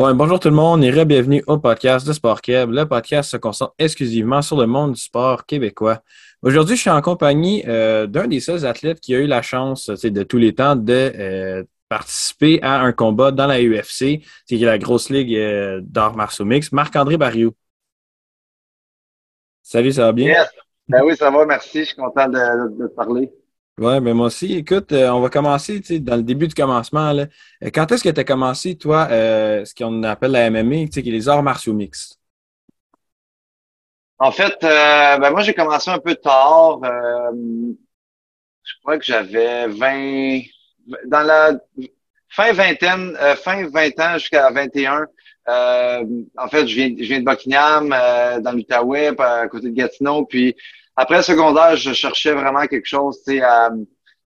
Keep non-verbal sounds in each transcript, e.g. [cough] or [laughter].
bonjour tout le monde et bienvenue au podcast de Sport Québec. Le podcast se concentre exclusivement sur le monde du sport québécois. Aujourd'hui, je suis en compagnie euh, d'un des seuls athlètes qui a eu la chance de tous les temps de euh, participer à un combat dans la UFC, c'est la grosse ligue euh, d'art martiaux mix, Marc-André Barriou. Salut, ça va bien? Yes. Ben oui, ça va, merci. Je suis content de, te parler. Oui, mais ben moi aussi. Écoute, euh, on va commencer dans le début du commencement. Euh, quand est-ce que tu as commencé, toi, euh, ce qu'on appelle la MMA, qui est les arts martiaux mixtes? En fait, ben moi, j'ai commencé un peu tard. je crois que j'avais 20. Dans la fin vingtaine, fin 20 ans jusqu'à 21. en fait, je viens, je viens de Buckingham, dans l'Outaouais, à côté de Gatineau. Puis après le secondaire, je cherchais vraiment quelque chose, tu sais, à,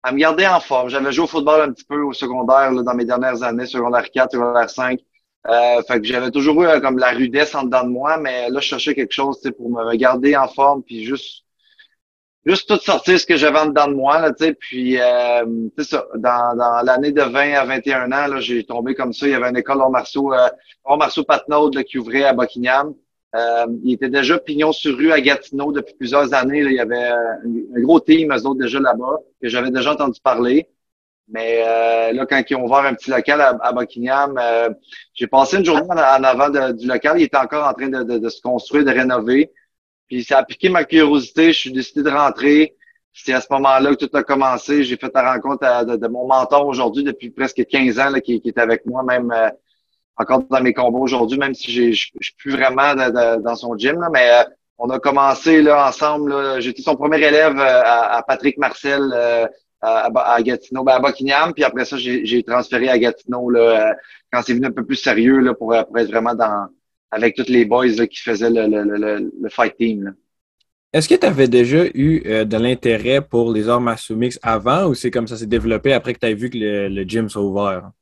à, me garder en forme. J'avais joué au football un petit peu au secondaire là, dans mes dernières années, secondaire 4, secondaire 5. Euh, fait que j'avais toujours eu euh, comme la rudesse en dedans de moi, mais là, je cherchais quelque chose pour me garder en forme, puis juste juste tout sortir ce que j'avais en dedans de moi. Là, puis euh, ça, dans, dans l'année de 20 à 21 ans, là, j'ai tombé comme ça. Il y avait une école en marceau, euh, marceau Patnaud qui ouvrait à Buckingham. Euh, il était déjà pignon sur rue à Gatineau depuis plusieurs années. il y avait un, gros team, eux autres, déjà là-bas, que j'avais déjà entendu parler. Mais euh, là, quand ils ont ouvert un petit local à, Buckingham, euh, j'ai passé une journée en, avant du local. Il était encore en train de, se construire, de rénover. Puis ça a piqué ma curiosité. Je suis décidé de rentrer. C'est à ce moment-là que tout a commencé. J'ai fait la rencontre de, mon mentor aujourd'hui depuis presque 15 ans, là, qui, qui, est avec moi, même encore dans mes combats aujourd'hui, même si je suis plus vraiment dans son gym, là, mais euh, on a commencé là ensemble. J'étais son premier élève euh, à, Patrick Marcel euh, à, Gatineau, ben à Buckingham, puis après ça, j'ai transféré à Gatineau là, quand c'est venu un peu plus sérieux là, pour, être vraiment dans avec tous les boys là, qui faisaient le, le, le, fight team. Est-ce que tu avais déjà eu de l'intérêt pour les arts martiaux mix avant ou c'est comme ça s'est développé après que tu as vu que le, gym soit ouvert?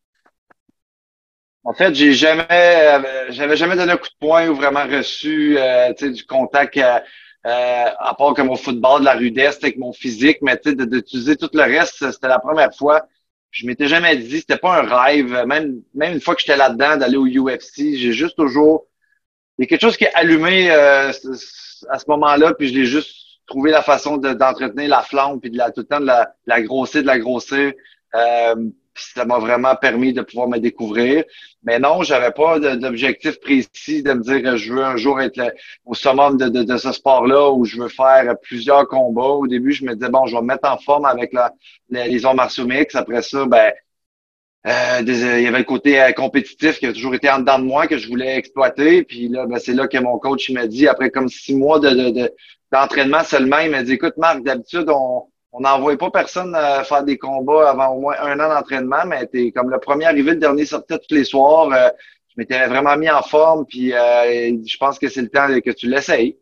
En fait, j'ai jamais, euh, j'avais jamais donné un coup de poing ou vraiment reçu euh, du contact euh, euh, à part comme au football, de la rudesse avec mon physique, mais d'utiliser tout le reste, c'était la première fois. Je m'étais jamais dit, c'était pas un rêve. Même, même une fois que j'étais là-dedans, d'aller au UFC, j'ai juste toujours. Il y a quelque chose qui est allumé à ce moment-là, puis je l'ai juste trouvé la façon d'entretenir la flamme, puis de la, tout le temps de la, la grossir, de la grossir. Euh, ça m'a vraiment permis de pouvoir me découvrir. Mais non, j'avais pas d'objectif précis de me dire je veux un jour être au summum de, de, ce sport-là où je veux faire plusieurs combats. Au début, je me disais bon, je vais me mettre en forme avec la, les, arts martiaux mix. Après ça, ben euh, il y avait le côté euh, compétitif qui a toujours été en dedans de moi que je voulais exploiter. Puis là, ben, c'est là que mon coach m'a dit, après comme six mois de, d'entraînement seulement, il m'a dit Écoute, Marc, d'habitude, on, on n'envoie pas personne à faire des combats avant au moins un an d'entraînement, mais t'es comme le premier arrivé, le dernier sortait tous les soirs. Euh, je m'étais vraiment mis en forme, puis euh, je pense que c'est le temps que tu l'essayes.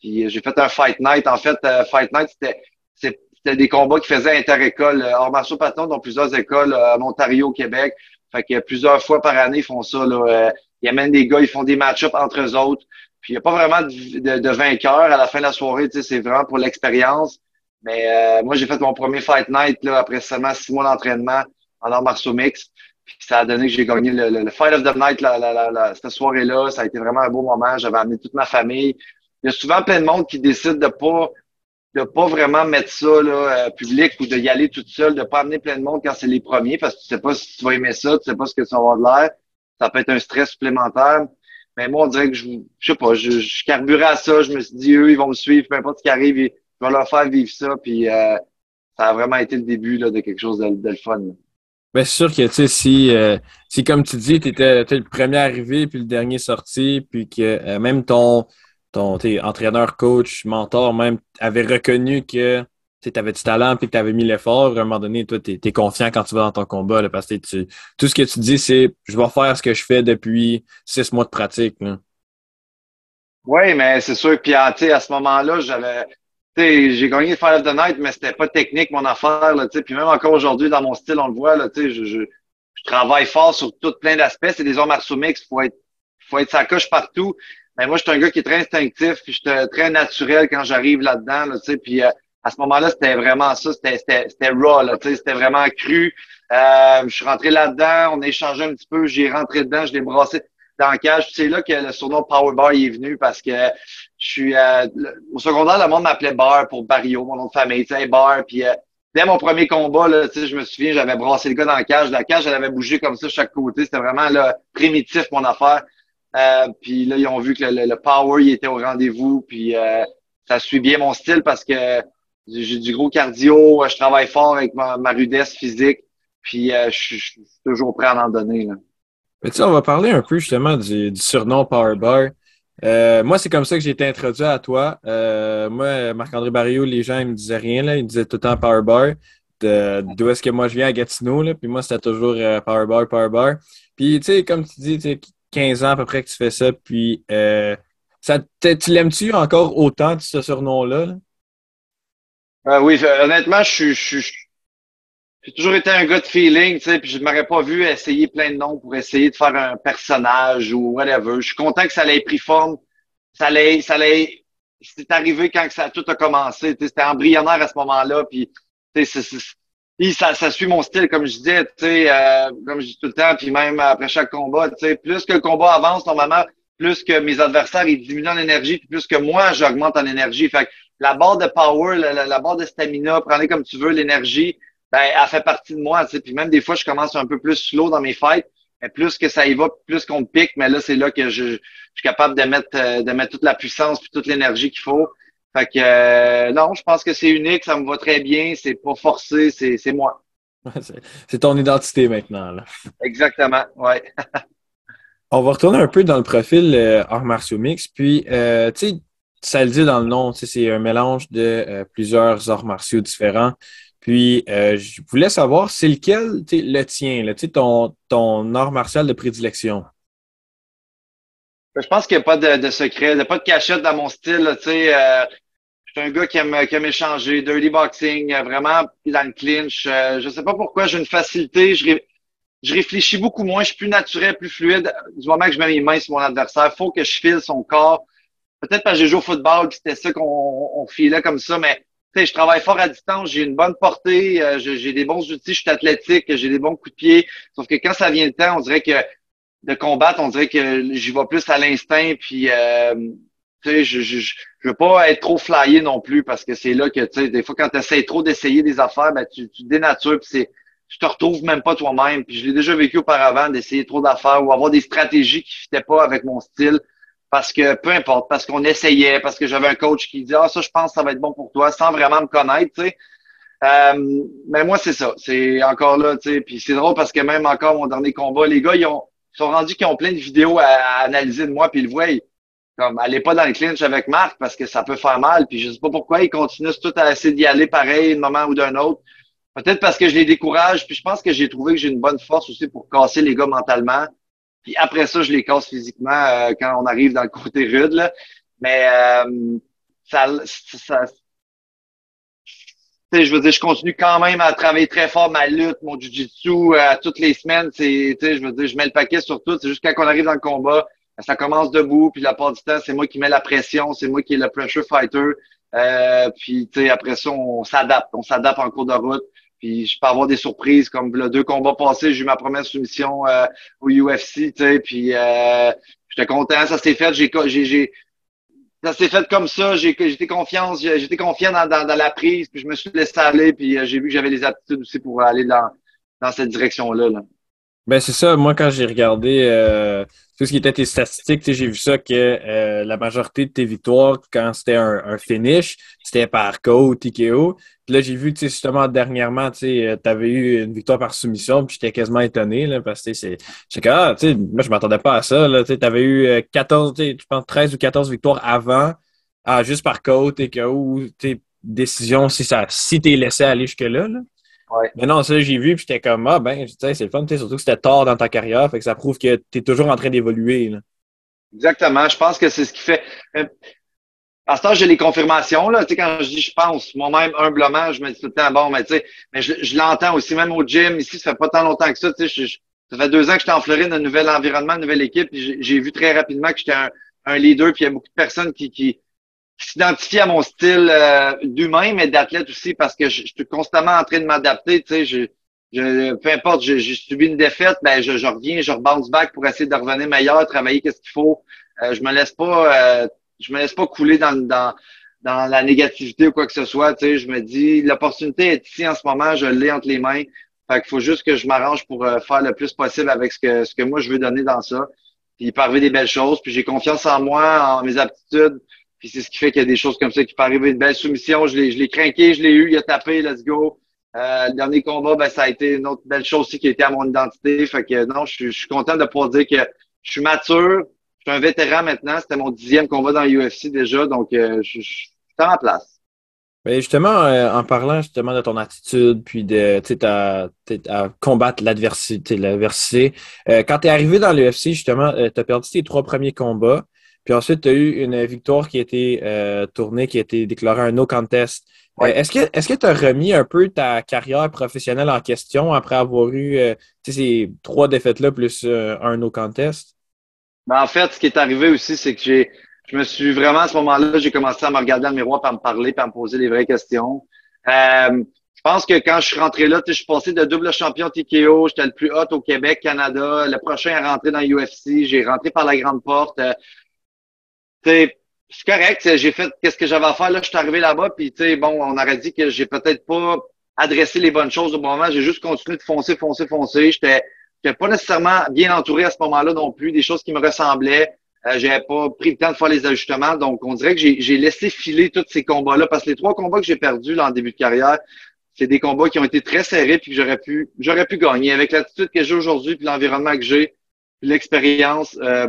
Puis euh, j'ai fait un Fight Night. En fait, Fight Night, c'était c'était des combats qui faisaient inter-école. Hors marceau Patton, dans plusieurs écoles en Ontario, au Québec. Fait que plusieurs fois par année, ils font ça. Là. ils amènent des gars, ils font des match-ups entre eux autres. Puis il n'y a pas vraiment de, de vainqueur à la fin de la soirée. C'est vraiment pour l'expérience. Mais euh, moi, j'ai fait mon premier Fight Night là, après seulement six mois d'entraînement en arts martiaux mix. Puis ça a donné que j'ai gagné le, le, Fight of the Night la, cette soirée-là. Ça a été vraiment un beau moment. J'avais amené toute ma famille. Il y a souvent plein de monde qui décide de pas de pas vraiment mettre ça là, euh, public ou de y aller toute seule, de pas amener plein de monde quand c'est les premiers parce que tu sais pas si tu vas aimer ça, tu sais pas ce que ça va avoir de l'air. Ça peut être un stress supplémentaire. Mais moi, on dirait que je, je sais pas, je, je carburais à ça. Je me suis dit, eux, ils vont me suivre, peu importe ce qui arrive, je vais leur faire vivre ça. Puis euh, ça a vraiment été le début là, de quelque chose de, de le fun. Ben, c'est sûr que, tu sais, si, euh, si, comme tu dis, tu étais, le premier arrivé puis le dernier sorti, puis que euh, même ton, ton entraîneur, coach, mentor, même, avait reconnu que tu avais du talent puis que tu avais mis l'effort, à un moment donné, toi, tu es, confiant quand tu vas dans ton combat, là, parce que tu, tout ce que tu dis, c'est je vais faire ce que je fais depuis six mois de pratique. Oui, mais c'est sûr. Puis, à ce moment-là, j'avais j'ai gagné Fire of the Night, mais c'était pas technique mon affaire. Là, puis même encore aujourd'hui, dans mon style, on le voit, là, je, je, je travaille fort sur tout plein d'aspects. C'est des arts martiaux mix, faut être, faut être sa coche partout. Mais moi, je suis un gars qui est très instinctif, puis je suis très naturel quand j'arrive là-dedans. Là, puis euh, à ce moment-là, c'était vraiment ça, c'était, raw, c'était vraiment cru. Euh, je suis rentré là-dedans, on a échangé un petit peu, j'ai rentré dedans, je l'ai brassé dans le cage. C'est là que le surnom Power Bar est venu parce que je suis euh, au secondaire, le monde m'appelait Bar pour Barrio, mon nom de famille, tu sais, Bar. Puis euh, dès mon premier combat, là, je me souviens, j'avais brassé le gars dans la cage. La cage, elle avait bougé comme ça de chaque côté. C'était vraiment là, primitif, mon affaire. Euh, puis là, ils ont vu que le, power, il était au rendez-vous. Puis ça suit bien mon style parce que j'ai du gros cardio, je travaille fort avec ma, rudesse physique. Puis je suis toujours prêt à en donner. Là. Mais tu on va parler un peu justement du, surnom Power Bar. Euh, moi, c'est comme ça que j'ai été introduit à toi. Euh, moi, Marc-André Barrio, les gens, ils me disaient rien, là. Ils disaient tout le temps Power Bar. D'où est-ce que moi je viens à Gatineau, là. Puis moi, c'était toujours euh, Power Bar, Power Bar. Puis, tu sais, comme tu dis, tu 15 ans à peu près que tu fais ça. Puis, ça, tu l'aimes-tu encore autant, ce surnom-là? oui, honnêtement, je suis j'ai toujours été un gars de feeling, tu sais, puis je ne m'aurais pas vu essayer plein de noms pour essayer de faire un personnage ou whatever. Je suis content que ça ait pris forme. Ça allait, ça allait, c'est arrivé quand ça tout a commencé. Tu sais, c'était embryonnaire à ce moment-là, puis tu sais, ça, ça suit mon style, comme je disais, tu sais, euh, comme je dis tout le temps, puis même après chaque combat, tu sais, plus que le combat avance, normalement, plus que mes adversaires, ils diminuent en énergie, puis plus que moi, j'augmente en énergie. Fait que la barre de power, la barre de stamina, prenez comme tu veux l'énergie, ben, elle fait partie de moi. Tu sais. Puis même des fois, je commence un peu plus slow dans mes fights. Mais plus que ça y va, plus qu'on me pique, mais là, c'est là que je, je, suis capable de mettre, euh, de mettre toute la puissance puis toute l'énergie qu'il faut. Fait que euh, non, je pense que c'est unique, ça me va très bien, c'est pas forcé, c'est, c'est moi. c'est ton identité maintenant. Là. Exactement, ouais. [laughs] On va retourner un peu dans le profil euh, art martiaux mix, puis euh, tu sais, ça le dit dans le nom, c'est un mélange de plusieurs arts martiaux différents. Puis, euh, je voulais savoir, c'est lequel le tien, là, ton, ton art martial de prédilection? Je pense qu'il n'y a pas de, de, secret, il n'y a pas de cachette dans mon style. Là, euh, je suis un gars qui aime, qui aime échanger, dirty boxing, euh, vraiment dans le clinch. Euh, je ne sais pas pourquoi, j'ai une facilité. Je, je réfléchis beaucoup moins, je suis plus naturel, plus fluide. Du moment que je mets mes mains sur mon adversaire, faut que je file son corps. Peut-être parce que j'ai joué au football, c'était ça qu'on on filait comme ça, mais je travaille fort à distance, j'ai une bonne portée, euh, j'ai des bons outils, je suis athlétique, j'ai des bons coups de pied. Sauf que quand ça vient le temps, on dirait que de combattre, on dirait que j'y vais plus à l'instinct, puis euh, tu sais, je, je, je, veux pas être trop flyé non plus parce que c'est là que, tu sais, des fois, quand tu essaies trop d'essayer des affaires, ben, tu, tu dénatures, puis c'est, tu te retrouves même pas toi-même. Puis je l'ai déjà vécu auparavant d'essayer trop d'affaires ou avoir des stratégies qui fitaient pas avec mon style parce que peu importe, parce qu'on essayait, parce que j'avais un coach qui dit Ah, ça, je pense que ça va être bon pour toi, sans vraiment me connaître, tu sais. Euh, mais moi, c'est ça. C'est encore là, tu sais. Puis c'est drôle parce que même encore mon dernier combat, les gars, ils, ont, sont rendus qu'ils ont plein de vidéos à, analyser de moi, puis ils le voient. comme, allez pas dans le clinch avec Marc parce que ça peut faire mal. Puis je sais pas pourquoi ils continuent tout à essayer d'y aller pareil, d'un moment ou d'un autre. Peut-être parce que je les décourage. Puis je pense que j'ai trouvé que j'ai une bonne force aussi pour casser les gars mentalement. Puis après ça, je les casse physiquement euh, quand on arrive dans le côté rude. Là. Mais euh, ça, ça je veux dire, je continue quand même à travailler très fort ma lutte, mon jujitsu euh, toutes les semaines. C'est, je veux dire, je mets le paquet sur tout. C'est juste quand on arrive dans le combat, ça commence debout, puis la part du temps, c'est moi qui mets la pression, c'est moi qui est le pressure fighter. Euh, puis après ça, on s'adapte, on s'adapte en cours de route. Puis je peux avoir des surprises comme le deux combats passés, j'ai eu ma première soumission euh, au UFC, tu sais, puis euh, j'étais content, ça s'est fait, j'ai j'ai ça s'est fait comme ça, j'étais confiance, j'étais confiant dans, dans, la prise, puis je me suis laissé aller, puis euh, j'ai vu que j'avais les aptitudes aussi pour aller dans, dans cette direction-là. Là. Ben c'est ça, moi quand j'ai regardé euh, tout ce qui était tes statistiques, j'ai vu ça que euh, la majorité de tes victoires, quand c'était un, finish, c'était par KO, TKO. Puis là, j'ai vu justement dernièrement, tu euh, avais eu une victoire par soumission, puis j'étais quasiment étonné, là, parce que c'est. ah, tu moi je m'attendais pas à ça. Tu avais eu 14, je pense 13 ou 14 victoires avant, ah, juste par KO, TKO, ou décision si ça si t'es laissé aller jusque-là. Là. Mais non, ça, j'ai vu, puis j'étais comme, ah, ben, c'est le fun, surtout que c'était tard dans ta carrière, fait que ça prouve que tu es toujours en train d'évoluer. Exactement. Je pense que c'est ce qui fait. Euh, à ce temps, j'ai les confirmations, là. Tu sais, quand je dis je pense, moi-même, humblement, je me dis tout le temps, bon, mais tu sais, mais je, l'entends aussi, même au gym, ici, ça fait pas tant longtemps que ça, tu sais, ça fait deux ans que j'étais en Floride, un nouvel environnement, une nouvelle équipe, j'ai vu très rapidement que j'étais un, leader, puis il y a beaucoup de personnes qui, qui, s'identifie à mon style euh, d'humain, mais d'athlète aussi, parce que je, suis constamment en train de m'adapter. Tu sais, je, je, peu importe, j'ai subi une défaite, ben je, je reviens, je bounce back pour essayer de revenir meilleur, travailler qu'est-ce qu'il faut. Euh, je me laisse pas, euh, je me laisse pas couler dans, dans dans la négativité ou quoi que ce soit. Tu sais, je me dis, l'opportunité est ici en ce moment, je l'ai entre les mains. Fait qu'il faut juste que je m'arrange pour faire le plus possible avec ce que ce que moi je veux donner dans ça. Puis il des belles choses. Puis j'ai confiance en moi, en mes aptitudes. Puis c'est ce qui fait qu'il y a des choses comme ça qui peuvent arriver. Une belle soumission, je l'ai, je l'ai craqué, je l'ai eu, il a tapé, let's go. Euh, le dernier combat, ben, ça a été une autre belle chose aussi qui a été à mon identité. Fait que non, je, suis content de pouvoir dire que je suis mature, je suis un vétéran maintenant. C'était mon dixième combat dans l'UFC déjà, donc euh, je, je, suis en place. Mais justement, euh, en parlant justement de ton attitude, puis de à, à combattre l'adversité, l'adversité, euh, quand tu es arrivé dans l'UFC, justement, tu as perdu tes trois premiers combats. Puis ensuite, tu as eu une victoire qui a été euh, tournée, qui a été déclarée un no contest. Euh, est-ce que est-ce que tu as remis un peu ta carrière professionnelle en question après avoir eu euh, ces trois défaites-là plus un no contest? Ben, en fait, ce qui est arrivé aussi, c'est que j'ai je me suis vraiment à ce moment-là, j'ai commencé à me regarder dans le miroir, à me parler, puis à me poser les vraies questions. je pense que quand je suis rentré là, je suis passé de double champion TKO, j'étais le plus haut au Québec, Canada. Le prochain à rentrer dans l'UFC, j'ai rentré par la grande porte c'est correct. J'ai fait qu'est-ce que j'avais à faire. Là, je suis arrivé là-bas, puis tu sais, bon, on aurait dit que j'ai peut-être pas adressé les bonnes choses au bon moment. J'ai juste continué de foncer, foncer, foncer. J'étais j'étais pas nécessairement bien entouré à ce moment-là non plus, des choses qui me ressemblaient. Euh, j'avais pas pris le temps de faire les ajustements. Donc, on dirait que j'ai laissé filer tous ces combats-là parce que les trois combats que j'ai perdus là, en début de carrière, c'est des combats qui ont été très serrés puis que j'aurais pu j'aurais pu gagner. Avec l'attitude que j'ai aujourd'hui puis l'environnement que j'ai, l'expérience, euh,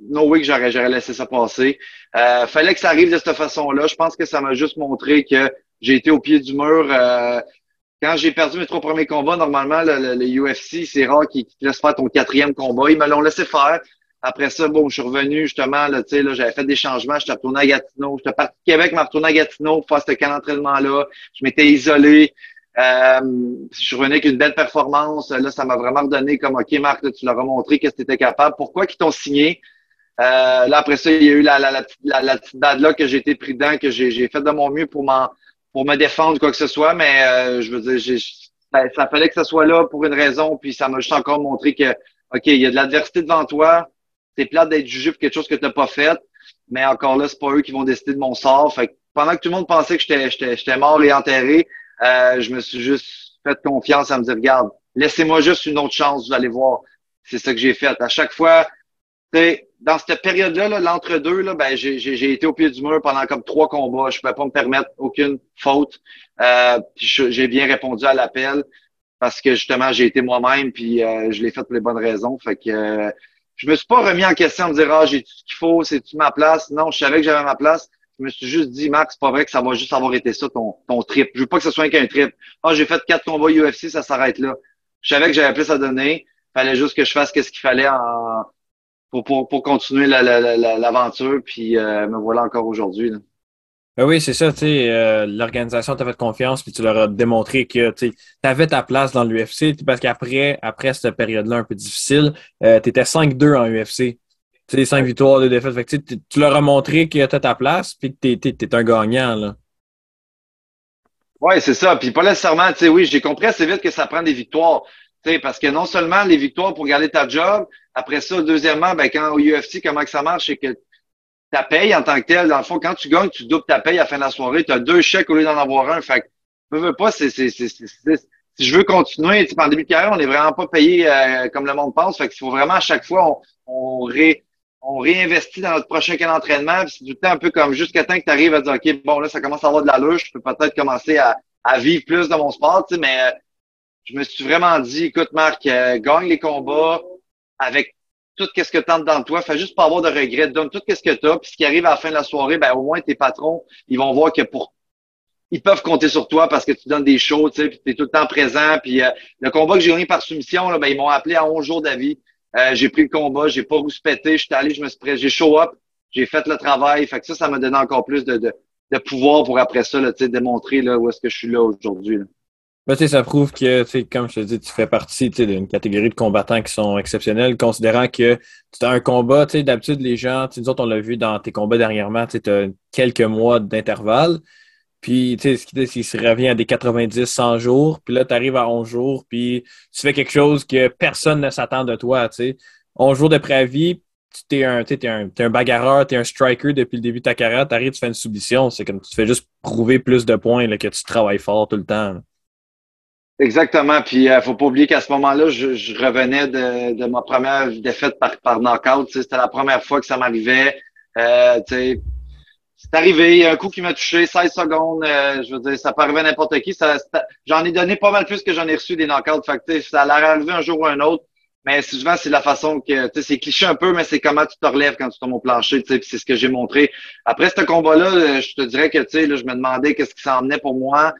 no way que j'aurais, laissé ça passer. Euh, fallait que ça arrive de cette façon-là. Je pense que ça m'a juste montré que j'ai été au pied du mur. Euh, quand j'ai perdu mes trois premiers combats, normalement, le, le, UFC, c'est rare qu'ils te laissent faire ton quatrième combat. Ils me l'ont laissé faire. Après ça, bon, je suis revenu justement, là, là, j'avais fait des changements, j'étais retourné à Gatineau. J'étais parti Québec, mais retourné à Gatineau pour faire ce camp d'entraînement-là. Je m'étais isolé. Euh, je suis revenu avec une belle performance. Là, ça m'a vraiment redonné comme OK, Marc, tu leur as montré que tu étais capable. Pourquoi qu'ils t'ont signé? Euh, là, après ça, il y a eu la, la, la, la, petite date-là que j'ai été dedans, que j'ai fait de mon mieux pour pour me défendre, quoi que ce soit, mais euh, je veux dire, ça, ça, fallait que ça soit là pour une raison, puis ça m'a juste encore montré que, OK, il y a de l'adversité devant toi, c'est plate d'être jugé pour quelque chose que tu n'as pas fait, mais encore là, c'est pas eux qui vont décider de mon sort. Fait que pendant que tout le monde pensait que j'étais mort et enterré, euh, je me suis juste fait confiance à me dire, regarde, laissez-moi juste une autre chance, vous allez voir. C'est ça que j'ai fait. À chaque fois, dans cette période-là, l'entre-deux, là, ben, j'ai été au pied du mur pendant comme trois combats. Je ne pouvais pas me permettre aucune faute. Euh, j'ai bien répondu à l'appel parce que justement, j'ai été moi-même puis euh, je l'ai fait pour les bonnes raisons. Fait que euh, je me suis pas remis en question me dire Ah, j'ai tout ce qu'il faut, c'est-tu ma place? Non, je savais que j'avais ma place. Je me suis juste dit, Max, c'est pas vrai que ça va juste avoir été ça, ton, ton trip. Je veux pas que ce soit qu'un trip. Ah, j'ai fait quatre combats UFC, ça s'arrête là. Je savais que j'avais plus à donner. Fallait juste que je fasse ce qu'il fallait en, pour, pour, pour continuer l'aventure. La, puis euh, me voilà encore aujourd'hui. Ben oui, c'est ça, tu sais, euh, l'organisation t'a fait confiance, puis tu leur as démontré que tu avais ta place dans l'UFC, parce qu'après après cette période-là un peu difficile, euh, tu étais 5-2 en UFC. Tu sais, 5 victoires, 2 défaites. Fait que, tu leur as montré que tu ta place, puis que tu es, un gagnant. là. Oui, c'est ça. Puis pas nécessairement, tu sais, oui, j'ai compris assez vite que ça prend des victoires parce que non seulement les victoires pour garder ta job, après ça, deuxièmement, ben, quand au UFC, comment que ça marche, c'est que ta paye en tant que tel, dans le fond, quand tu gagnes, tu doubles ta paye à la fin de la soirée, tu as deux chèques au lieu d'en avoir un. Fait que, veux, veux pas, c'est, c'est, c'est, si je veux continuer, en début de carrière, on n'est vraiment pas payé euh, comme le monde pense. Fait qu'il faut vraiment à chaque fois, on, ré, on réinvestit dans notre prochain camp d'entraînement. c'est tout le temps un peu comme jusqu'à temps que tu arrives à dire, OK, bon, là, ça commence à avoir de l'allure, je peux peut-être commencer à, vivre plus dans mon sport, mais je me suis vraiment dit, écoute, Marc, euh, gagne les combats avec tout ce que tu as dans toi. Fais juste pas avoir de regrets. Donne tout ce que tu as. Puis ce qui arrive à la fin de la soirée, ben, au moins tes patrons, ils vont voir que pour ils peuvent compter sur toi parce que tu donnes des shows, tu sais, puis tu es tout le temps présent. Puis euh, le combat que j'ai gagné par soumission, là, ben, ils m'ont appelé à 11 jours d'avis. Euh, j'ai pris le combat, j'ai pas rouspété, je suis allé, je me suis prêt, j'ai show up, j'ai fait le travail. Fait que ça, ça m'a donné encore plus de, de, de pouvoir pour après ça, là, démontrer là, où est-ce que je suis là aujourd'hui. Ben, ça prouve que, comme je te dis, tu fais partie d'une catégorie de combattants qui sont exceptionnels, considérant que tu as un combat, d'habitude, les gens, nous autres, on l'a vu dans tes combats dernièrement, tu as quelques mois d'intervalle. Puis, tu sais, qui se revient à des 90, 100 jours. Puis là, tu arrives à 11 jours, puis tu fais quelque chose que personne ne s'attend de toi, tu sais. 11 jours de préavis, tu es un, un, es un bagarreur, tu es un striker depuis le début de ta carrière, tu arrives, tu fais une soumission. C'est comme tu fais juste prouver plus de points là, que tu travailles fort tout le temps. Exactement. Puis, euh, faut pas oublier qu'à ce moment-là, je, je, revenais de, de ma première défaite par, par knockout. C'était la première fois que ça m'arrivait. Euh, c'est arrivé, il y a un coup qui m'a touché, 16 secondes, euh, je veux dire, ça peut arriver à n'importe qui. J'en ai donné pas mal plus que j'en ai reçu des knockouts. Fait que, ça allait arriver un jour ou un autre. Mais souvent, c'est la façon que, c'est cliché un peu, mais c'est comment tu te relèves quand tu tombes au plancher, tu c'est ce que j'ai montré. Après ce combat-là, euh, je te dirais que, je me demandais qu'est-ce qui s'en venait pour moi.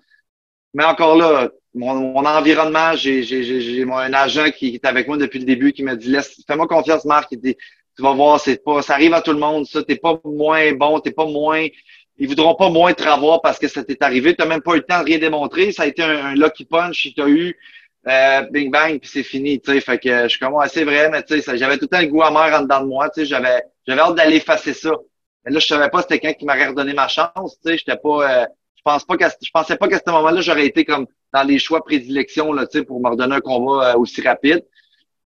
Mais encore là, mon, environnement, j'ai, un agent qui, est avec moi depuis le début qui m'a dit laisse, fais-moi confiance, Marc. Il dit, tu vas voir, c'est pas, ça arrive à tout le monde, ça. T'es pas moins bon, t'es pas moins. Ils voudront pas moins te revoir parce que ça t'est arrivé. T'as même pas eu le temps de rien démontrer. Ça a été un, lucky punch. Il t'a eu euh, bing bang puis c'est fini. Tu sais, fait que je suis comme c'est vrai, mais tu sais, j'avais tout le temps le goût amer en dedans de moi. Tu sais, j'avais, j'avais hâte d'aller effacer ça. Mais là, je savais pas c'était quelqu'un qui m'aurait redonné ma chance. Tu sais, j'étais pas. Euh, pense pas je pensais pas qu'à ce moment-là, j'aurais été comme dans les choix prédilection là, pour me redonner un combat euh, aussi rapide.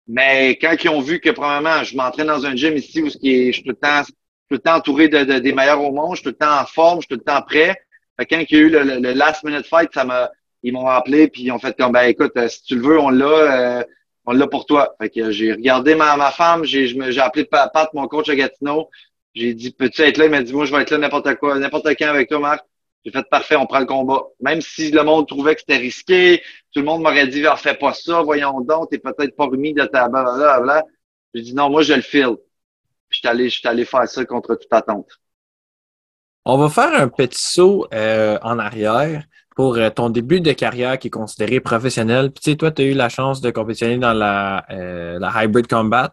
Mais quand ils ont vu que, probablement, je m'entraîne dans un gym ici où je suis tout le temps, tout le temps entouré de, des meilleurs au monde, je suis tout le temps en forme, je suis tout le temps prêt. Fait quand il y a eu le, last minute fight, ça m'a, ils m'ont appelé puis ils ont fait comme ben écoute, euh, si tu le veux, on l'a, euh, on l'a pour toi. Fait que j'ai regardé ma, ma femme, j'ai, j'ai appelé Pat, mon coach à Gatineau. J'ai dit peux-tu être là? Il m'a dit moi je vais être là n'importe quoi, n'importe quand avec toi, Marc. J'ai fait parfait, on prend le combat. Même si le monde trouvait que c'était risqué, tout le monde m'aurait dit, ah, fais pas ça, voyons donc, t'es peut-être pas remis de ta blablabla. J'ai dit, non, moi, je le file. Je allé, je suis allé faire ça contre toute attente. On va faire un petit saut euh, en arrière pour euh, ton début de carrière qui est considéré professionnel. Puis, tu sais, toi, tu as eu la chance de compétitionner dans la, euh, la Hybrid Combat,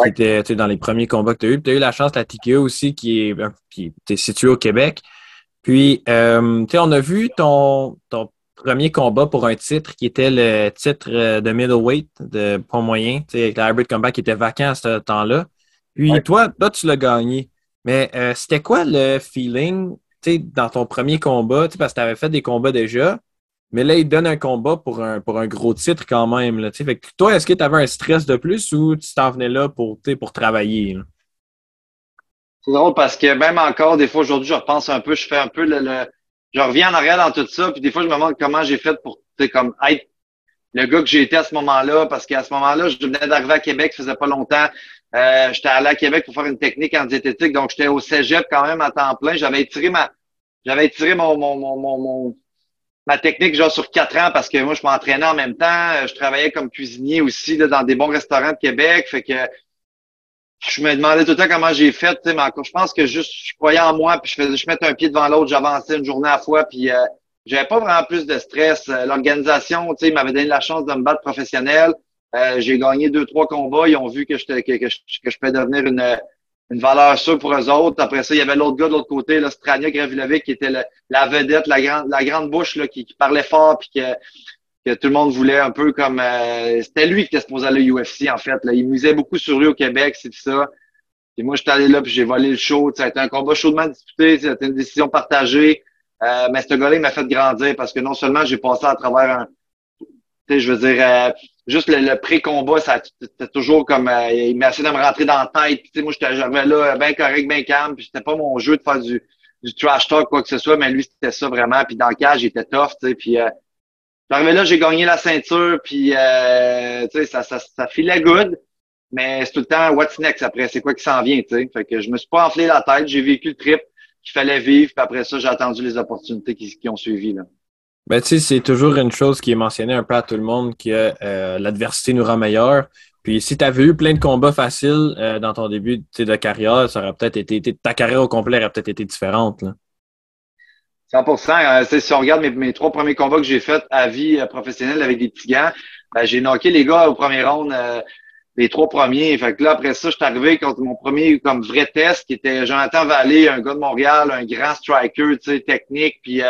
qui était dans les premiers combats que tu as eu. Tu as eu la chance, la TKO aussi, qui est, qui est située au Québec. Puis, euh, tu sais, on a vu ton, ton premier combat pour un titre qui était le titre euh, de middleweight de poids moyen, tu sais, avec la hybrid combat qui était vacant à ce temps-là. Puis, toi, toi, tu l'as gagné. Mais euh, c'était quoi le feeling, tu sais, dans ton premier combat, tu sais, parce que tu avais fait des combats déjà, mais là, il donne un combat pour un, pour un gros titre quand même, là, tu sais. Fait que toi, est-ce que tu avais un stress de plus ou tu t'en venais là pour, tu sais, pour travailler? C'est drôle parce que même encore, des fois, aujourd'hui, je repense un peu, je fais un peu le, je reviens en arrière dans tout ça, puis des fois, je me demande comment j'ai fait pour, comme être le gars que j'ai été à ce moment-là, parce qu'à ce moment-là, je venais d'arriver à Québec, ça faisait pas longtemps. Euh, j'étais allé à Québec pour faire une technique en diététique, donc j'étais au cégep quand même à temps plein. J'avais étiré ma, j'avais étiré mon, mon, mon, mon, ma technique genre sur quatre ans parce que moi, je m'entraînais en même temps. Je travaillais comme cuisinier aussi là, dans des bons restaurants de Québec. Fait que je me demandais tout le temps comment j'ai fait, je pense que juste je croyais en moi, puis je faisais, je mettais un pied devant l'autre, j'avançais une journée à la fois, puis euh, j'avais pas vraiment plus de stress. Euh, l'organisation, tu sais, m'avait donné la chance de me battre professionnel. Euh, j'ai gagné deux, trois combats. Ils ont vu que, que, que, que, je pouvais devenir une, une valeur sûre pour eux autres. Après ça, il y avait l'autre gars de l'autre côté, là, Strania Gravilovic, qui était la vedette, la grande, la grande bouche là, qui, qui parlait fort, puis que que tout le monde voulait un peu comme euh, c'était lui qui était supposé aller à l'UFC en fait là. Il misait beaucoup sur lui au Québec c'est ça. Et moi j'étais allé là puis j'ai volé le show ça a été un combat chaudement disputé été une décision partagée. Euh, mais ce gars-là il m'a fait grandir parce que non seulement j'ai passé à travers un tu sais je veux dire euh, juste le, pré-combat ça c'était toujours comme il m'a essayé de me rentrer dans la tête. Tu sais moi j'étais j'avais là bien correct bien calme puis c'était pas mon jeu de faire du du trash talk quoi que ce soit mais lui c'était ça vraiment. Puis dans le cas j'étais tough tu sais puis J'arrivais là, j'ai gagné la ceinture, puis euh, ça, ça, ça filait good. Mais c'est tout le temps what's next après, c'est quoi qui s'en vient, tu sais? Fait je me suis pas enflé la tête, j'ai vécu le trip qu'il fallait vivre, puis après ça, j'ai attendu les opportunités qui, qui ont suivi. Là. Ben, tu sais, c'est toujours une chose qui est mentionnée un peu à tout le monde que euh, l'adversité nous rend meilleur. Puis si tu avais eu plein de combats faciles euh, dans ton début de carrière, ça aurait peut-être été. Ta carrière au complet aurait peut-être été différente. Là. 100% euh, Si on regarde mes, mes, trois premiers combats que j'ai faits à vie euh, professionnelle avec des petits gants, ben, j'ai knocké les gars au premier round, euh, les trois premiers. Fait que là, après ça, je suis arrivé contre mon premier comme vrai test, qui était Jonathan Vallée, un gars de Montréal, un grand striker, technique. Puis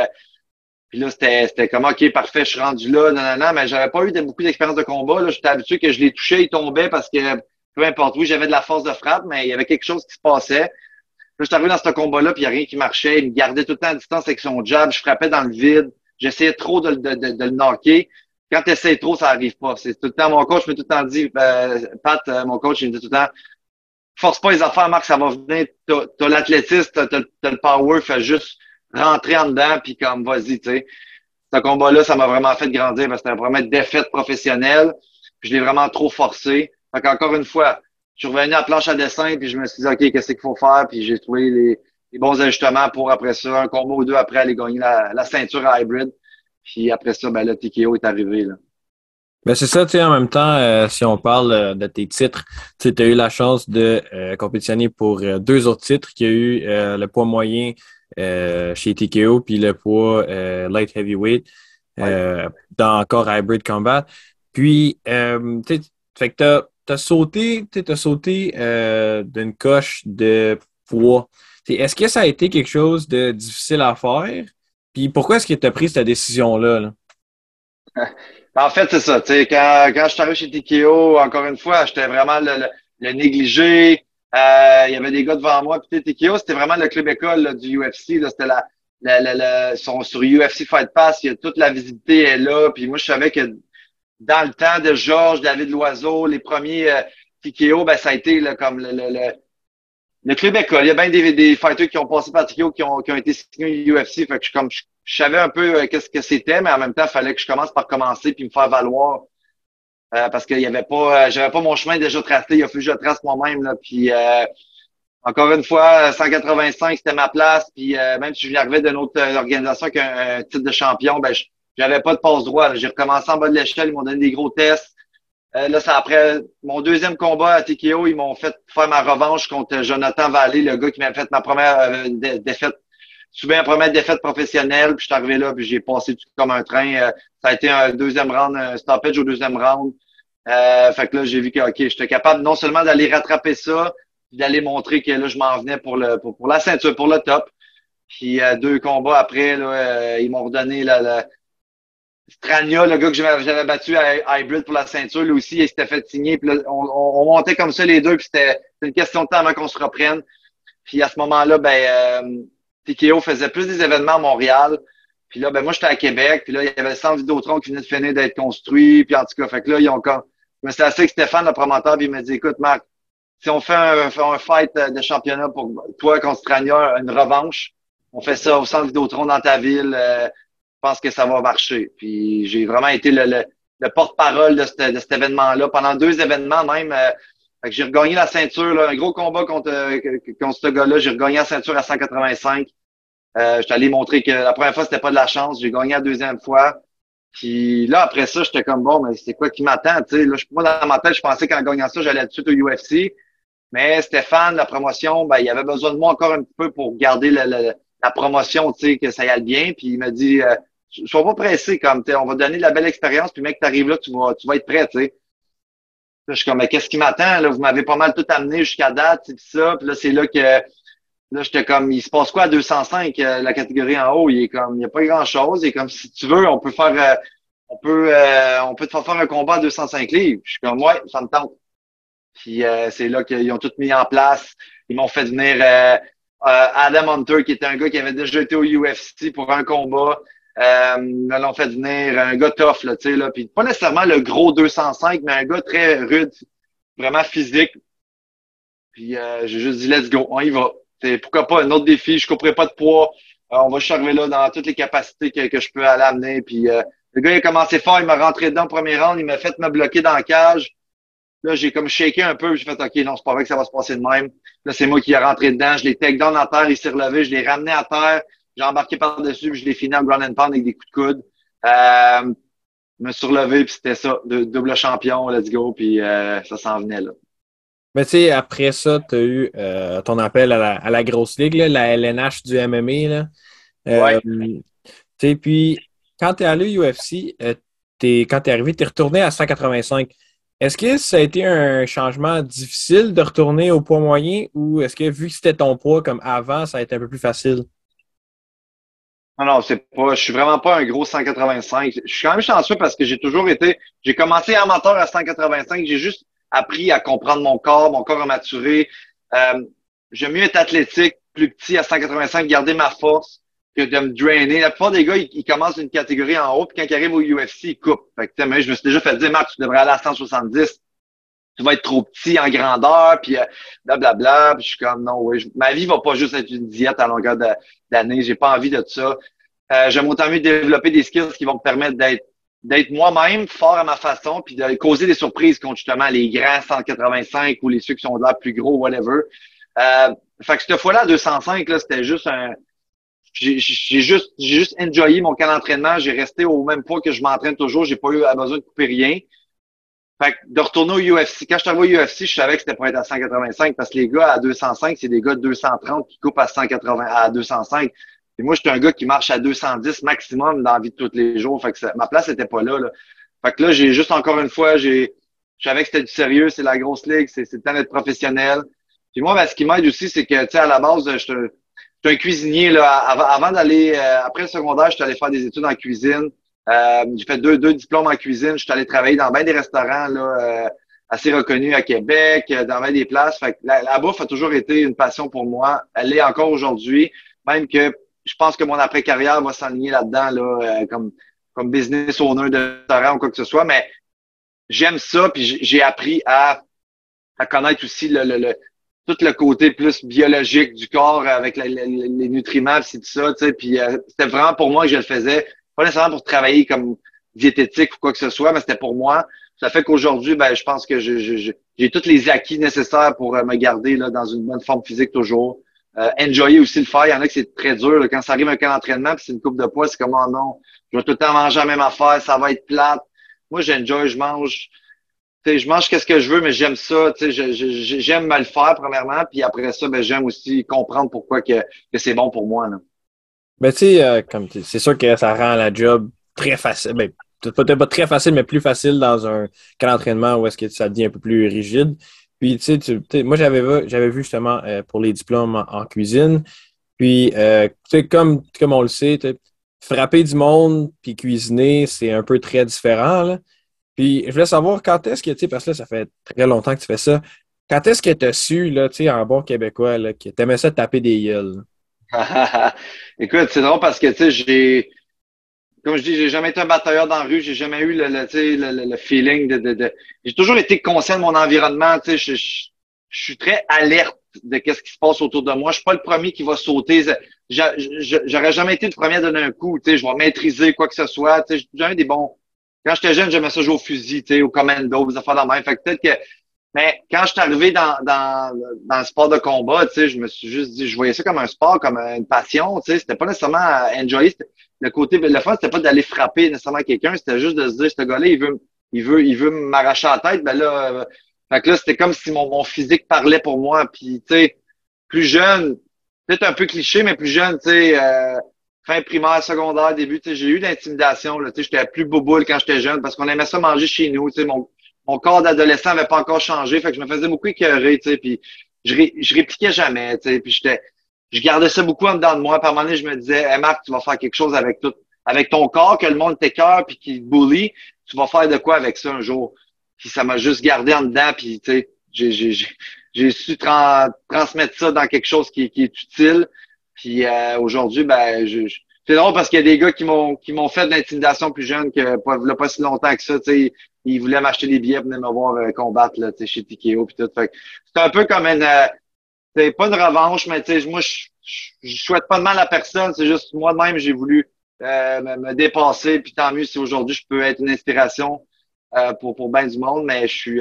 Puis là, c'était comme OK, parfait, je suis rendu là, non, non, non, mais j'avais pas eu de, beaucoup d'expérience de combat. J'étais habitué que je les touchais, ils tombaient parce que peu importe, oui, j'avais de la force de frappe, mais il y avait quelque chose qui se passait. Là, j'étais arrivé dans ce combat-là, puis il n'y a rien qui marchait. Il me gardait tout le temps à distance avec son jab, je frappais dans le vide. J'essayais trop de, de, de, le knocker. Quand tu essaies trop, ça arrive pas. C'est tout le temps, mon coach m'a tout le temps dit, euh, Pat, euh, mon coach, il me dit tout le temps, force pas les affaires, Marc, ça va venir. T'as, as, l'athlétisme, t'as, as, le power, fais juste rentrer en dedans, puis comme vas-y, tu sais. Ce combat-là, ça m'a vraiment fait grandir parce que c'était vraiment une défaite professionnelle. Je l'ai vraiment trop forcé. Fait qu'encore une fois, je suis revenu à la planche à dessin, puis je me suis dit, OK, qu'est-ce qu'il faut faire? Puis j'ai trouvé les, les, bons ajustements pour après ça, un combat ou deux après aller gagner la, la ceinture hybrid. Puis après ça, ben là, TKO est arrivé. Là. Ben c'est ça, tu sais, en même temps, euh, si on parle euh, de tes titres, tu as eu la chance de euh, compétitionner pour deux autres titres, qui a eu le poids moyen chez TKO, puis le poids light heavyweight dans encore Hybrid Combat. Puis, tu sais, que t'as as sauté, sauté d'une coche de poids. Est-ce que ça a été quelque chose de difficile à faire? Puis pourquoi est-ce que tu as pris cette décision-là? Là? [laughs] En fait, c'est ça. Quand, quand je suis arrivé chez TKO, encore une fois, j'étais vraiment le, le, négligé. Euh, il y avait des gars devant moi. Puis TKO, c'était vraiment le club école du UFC. C'était la, la, la, sur UFC Fight Pass. Toute la visibilité est là. Puis moi, je savais que dans le temps de Georges, David Loiseau, les premiers euh, ben, ça a été là, comme le, le, le, club école. Il y a bien des, des fighters qui ont passé par TKO qui ont, qui ont été signés UFC. Fait que je, comme, je, je savais un peu euh, qu'est-ce que c'était, mais en même temps, il fallait que je commence par commencer puis me faire valoir. Euh, parce qu'il y avait pas, euh, j'avais pas mon chemin déjà tracé, il a fallu que je trace moi-même. Là, puis encore une fois, 185, c'était ma place. Puis même si je arrivais d'une autre organisation qu'un titre de champion, ben j'avais pas de passe droit. J'ai recommencé en bas de l'échelle, ils m'ont donné des gros tests. là, c'est après mon deuxième combat à TKO, ils m'ont fait faire ma revanche contre Jonathan Vallée, le gars qui m'a fait ma première défaite souvent la première défaite professionnelle, puis je suis arrivé là, puis j'ai passé tout comme un train. Euh, ça a été un deuxième round, un stoppage au deuxième round. Euh, fait que là, j'ai vu que OK, j'étais capable non seulement d'aller rattraper ça, puis d'aller montrer que là, je m'en venais pour le pour, la ceinture, pour le top. Puis euh, deux combats après, là, euh, ils m'ont redonné la, la Strania, le gars que j'avais battu à Hybrid pour la ceinture, lui aussi, il s'était fait signer. Là, on, on, montait comme ça les deux, puis c'était une question de temps avant qu'on se reprenne. Puis à ce moment-là, ben TKO faisait plus des événements à Montréal. Puis là, ben moi, j'étais à Québec. Puis là, il y avait le centre Vidéotron qui venait de finir d'être construit. Puis en tout cas, fait que là, ils ont quand. Je me suis assis avec Stéphane, le promoteur, puis il m'a dit Écoute, Marc, si on fait un, un fight de championnat pour toi contre Strania, une revanche, on fait ça au centre Vidéotron dans ta ville. Euh, pense que ça va marcher. Puis j'ai vraiment été le, le, porte-parole de, de, cet événement-là. Pendant deux événements même, euh, j'ai regagné la ceinture, là, un gros combat contre, euh, contre ce gars-là. J'ai regagné la ceinture à 185. Euh, je suis allé montrer que la première fois, c'était pas de la chance. J'ai gagné la deuxième fois. Puis là, après ça, j'étais comme bon, mais c'est quoi qui m'attend? Moi, dans ma tête, je pensais qu'en gagnant ça, j'allais tout de suite au UFC. Mais Stéphane, la promotion, ben, il avait besoin de moi encore un peu pour garder la, la, la promotion, que ça y aille bien. Puis il m'a dit euh, Sois pas pressé, comme on va donner de la belle expérience, puis mec, t'arrives là, tu vas, tu vas être prêt, tu je suis comme, mais qu'est-ce qui m'attend? Là, vous m'avez pas mal tout amené jusqu'à date, et ça. Puis là, c'est là que là, j'étais comme, il se passe quoi à 205, euh, la catégorie en haut? Il est comme, il n'y a pas grand-chose. Il est comme, si tu veux, on peut faire, euh, on peut, euh, on peut te faire faire un combat à 205 livres. Je suis comme, ouais, ça me tente. Puis c'est là qu'ils ont tout mis en place. Ils m'ont fait venir Adam Hunter, qui était un gars qui avait déjà été au UFC pour un combat. Euh, ils l'ont fait venir un gars tough, là, tu sais, là. Puis pas nécessairement le gros 205, mais un gars très rude, vraiment physique. Puis euh, j'ai juste dit let's go, on y va. T'sais, pourquoi pas un autre défi, je couperai pas de poids. Euh, on va charmer là dans toutes les capacités que, je peux aller amener. Puis euh, le gars il a commencé fort, il m'a rentré dedans au premier round, il m'a fait me bloquer dans la cage. Là, j'ai comme shaké un peu, j'ai fait OK, non, c'est pas vrai que ça va se passer de même. Là, c'est moi qui ai rentré dedans, je l'ai take down en terre, il s'est relevé, je l'ai ramené à terre. J'ai embarqué par-dessus, puis je l'ai fini en ground and pound avec des coups de coude. Euh, je me suis relevé, puis c'était ça, double champion, let's go, puis euh, ça s'en venait là. Mais tu sais, après ça, tu as eu euh, ton appel à la, grosse ligue, la LNH du MMA. Là. Euh, ouais. Puis, quand tu es allé au UFC, es, quand tu es arrivé, tu es retourné à 185. Est-ce que ça a été un changement difficile de retourner au poids moyen ou est-ce que vu que c'était ton poids comme avant, ça a été un peu plus facile? Non, non, c'est pas. Je suis vraiment pas un gros 185. Je suis quand même chanceux parce que j'ai toujours été. J'ai commencé amateur à 185. J'ai juste appris à comprendre mon corps, mon corps a maturé. Euh, J'aime mieux être athlétique, plus petit à 185, garder ma force que de me drainer. La plupart des gars, ils, commencent une catégorie en haut, puis quand ils arrivent au UFC, ils coupent. Fait que, je me suis déjà fait dire, Marc, tu devrais aller à 170 tu vas être trop petit en grandeur, puis euh, blablabla. Puis je suis comme, non, oui, ma vie va pas juste être une diète à longueur d'année. J'ai pas envie de ça. Euh, J'aime autant mieux développer des skills qui vont me permettre d'être d'être moi-même, fort à ma façon, puis de causer des surprises contre justement les grands 185 ou les ceux qui sont là plus gros, whatever. Euh, fait que cette fois-là, 205, là, c'était juste un. J'ai juste, juste enjoyé mon camp d'entraînement. J'ai resté au même poids que je m'entraîne toujours. J'ai pas eu besoin de couper rien. Fait que de retourner au UFC. Quand je t'envoie au UFC, je savais que c'était pour être à 185 parce que les gars à 205, c'est des gars de 230 qui coupent à 180, à 205. Et moi, j'étais un gars qui marche à 210 maximum dans la vie de tous les jours. Fait que ma place n'était pas là, là. Fait que là, j'ai juste encore une fois, j'ai, je savais que c'était du sérieux, c'est la grosse ligue, c'est, c'est le temps d'être professionnel. Puis moi, ben, ce qui m'aide aussi, c'est que, tu sais, à la base, je suis un cuisinier, là. Avant, d'aller, euh, après le secondaire, je suis allé faire des études en cuisine. Euh, j'ai fait deux, deux diplômes en cuisine. Je suis allé travailler dans bien des restaurants là, euh, assez reconnus à Québec, euh, dans bien des places. Fait que la, bouffe a toujours été une passion pour moi. Elle l'est encore aujourd'hui. Même que je pense que mon après-carrière va s'enligner là-dedans, là, comme, comme business owner de restaurant ou quoi que ce soit. Mais j'aime ça, puis j'ai appris à, à connaître aussi le, le, tout le côté plus biologique du corps avec les, nutriments, c'est tout ça. Puis c'était vraiment pour moi que je le faisais pas nécessairement pour travailler comme diététique ou quoi que ce soit, mais c'était pour moi. Ça fait qu'aujourd'hui, ben, je pense que j'ai tous les acquis nécessaires pour euh, me garder là, dans une bonne forme physique toujours. Euh, enjoyer aussi le faire. Il y en a qui c'est très dur. Quand ça arrive un camp d'entraînement, puis c'est une coupe de poids, c'est comme oh non, je vais tout le temps manger la même affaire, ça va être plate. Moi, j'enjoy, je mange. sais, je mange qu'est-ce que je veux, mais j'aime ça. J'aime me le faire, premièrement. Puis après ça, ben, j'aime aussi comprendre pourquoi que, que c'est bon pour moi. Là. Ben, tu sais, euh, c'est sûr que ça rend la job très facile. Ben, peut-être pas très facile, mais plus facile dans un cas d'entraînement où est-ce que ça devient un peu plus rigide. Puis, tu sais, moi, j'avais j'avais vu justement euh, pour les diplômes en, cuisine. Puis, euh, tu sais, comme, comme on le sait, frapper du monde puis cuisiner, c'est un peu très différent. Puis, je voulais savoir quand est-ce que, tu sais, parce que là, ça fait très longtemps que tu fais ça. Quand est-ce que tu as su, là, tu en bon québécois, là, que tu aimais ça taper des gueules? [laughs] Écoute, c'est drôle parce que, tu sais, j'ai, comme je dis, j'ai jamais été un batailleur dans la rue, j'ai jamais eu le, le, le, le feeling de, de, de... j'ai toujours été conscient de mon environnement, tu sais, je, je, suis très alerte de qu'est-ce qui se passe autour de moi. Je suis pas le premier qui va sauter. J'aurais jamais été le premier à donner un coup, tu sais, je vais maîtriser quoi que ce soit, tu sais, j'ai jamais des bons. Quand j'étais jeune, j'aimais ça jouer au fusil, tu sais, au commando, des affaires de la main. Fait que peut-être que mais quand je suis arrivé dans, dans, dans le sport de combat, tu sais, je me suis juste dit, je voyais ça comme un sport, comme une passion, tu sais, c'était pas nécessairement enjoyer. Le côté, le fun, c'était pas d'aller frapper nécessairement quelqu'un, c'était juste de se dire, ce gars-là, il veut, il veut, il veut m'arracher la tête, ben là, euh, fait que là, c'était comme si mon, mon physique parlait pour moi, puis tu sais, plus jeune, peut-être un peu cliché, mais plus jeune, tu sais, euh, fin primaire, secondaire, début, tu sais, j'ai eu d'intimidation, tu sais, j'étais plus boboule quand j'étais jeune, parce qu'on aimait ça manger chez nous, tu sais, mon mon corps d'adolescent avait pas encore changé, fait que je me faisais beaucoup écœurer, tu sais, puis je, je répliquais jamais, tu sais, puis j'étais, je gardais ça beaucoup en dedans de moi. Par moment je me disais, hey Marc, tu vas faire quelque chose avec tout, avec ton corps, que le monde t'écœure puis qui te bully, tu vas faire de quoi avec ça un jour? Puis ça m'a juste gardé en dedans, puis tu sais, j'ai, j'ai, su transmettre ça dans quelque chose qui, est utile. Puis euh, aujourd'hui, ben, je, c'est drôle parce qu'il y a des gars qui m'ont qui m'ont fait de l'intimidation plus jeune que pas, pas si longtemps que ça. Tu sais, ils voulaient m'acheter des billets pour venir me voir euh, combattre là, chez Tikeo puis tout. C'est un peu comme une euh, c'est pas une revanche, mais moi je, souhaite pas de mal à personne. C'est juste moi-même j'ai voulu euh, me, dépasser. Puis tant mieux si aujourd'hui je peux être une inspiration pour pour bien du monde. Mais je suis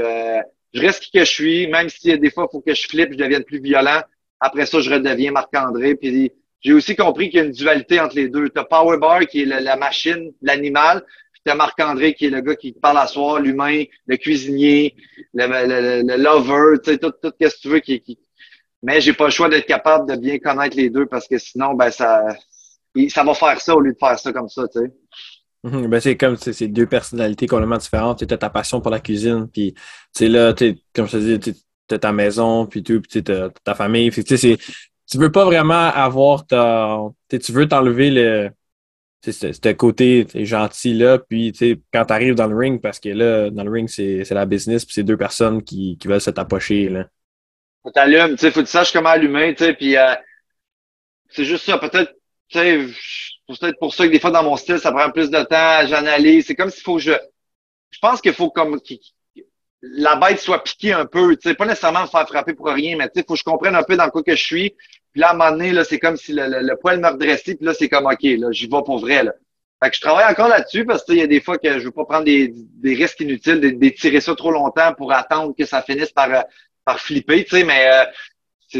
je reste qui que je suis, même si des fois il faut que je flippe, je devienne plus violent. Après ça, je redeviens Marc-André. Puis j'ai aussi compris qu'il y a une dualité entre les deux. Tu as Powerbar qui est la machine, l'animal, T'as Marc-André qui est le gars qui parle à soir, l'humain, le cuisinier, le, le, le, lover, tu sais, tout, tout ce que tu veux qui, qui... Mais j'ai pas le choix d'être capable de bien connaître les deux parce que sinon, ben ça, ça va faire ça au lieu de faire ça comme ça, tu sais. Mhm. ben, c'est comme c'est deux personnalités complètement différentes. Tu as ta passion pour la cuisine, puis tu là, es, comme je te dis, tu as ta maison, puis puis tu ta famille. tu sais, tu veux pas vraiment avoir ta. Tu veux t'enlever le ce côté gentil là, puis quand tu arrives dans le ring, parce que là, dans le ring, c'est la business, puis c'est deux personnes qui, qui veulent se tapocher. Là. Faut sais, faut que tu saches comment allumer, puis euh, c'est juste ça. Peut-être, peut-être pour ça que des fois dans mon style, ça prend plus de temps, j'analyse. C'est comme s'il faut que je. Je pense qu'il faut comme la bête soit piquée un peu, tu sais, pas nécessairement me faire frapper pour rien, mais sais, faut que je comprenne un peu dans quoi que je suis. Puis là, à un moment donné, c'est comme si le, le, poil me redressait, puis là, c'est comme OK, là, j'y vais pour vrai. Là. Fait que je travaille encore là-dessus parce que il y a des fois que je veux pas prendre des, des risques inutiles, d'étirer ça trop longtemps pour attendre que ça finisse par, par flipper, tu sais, mais euh,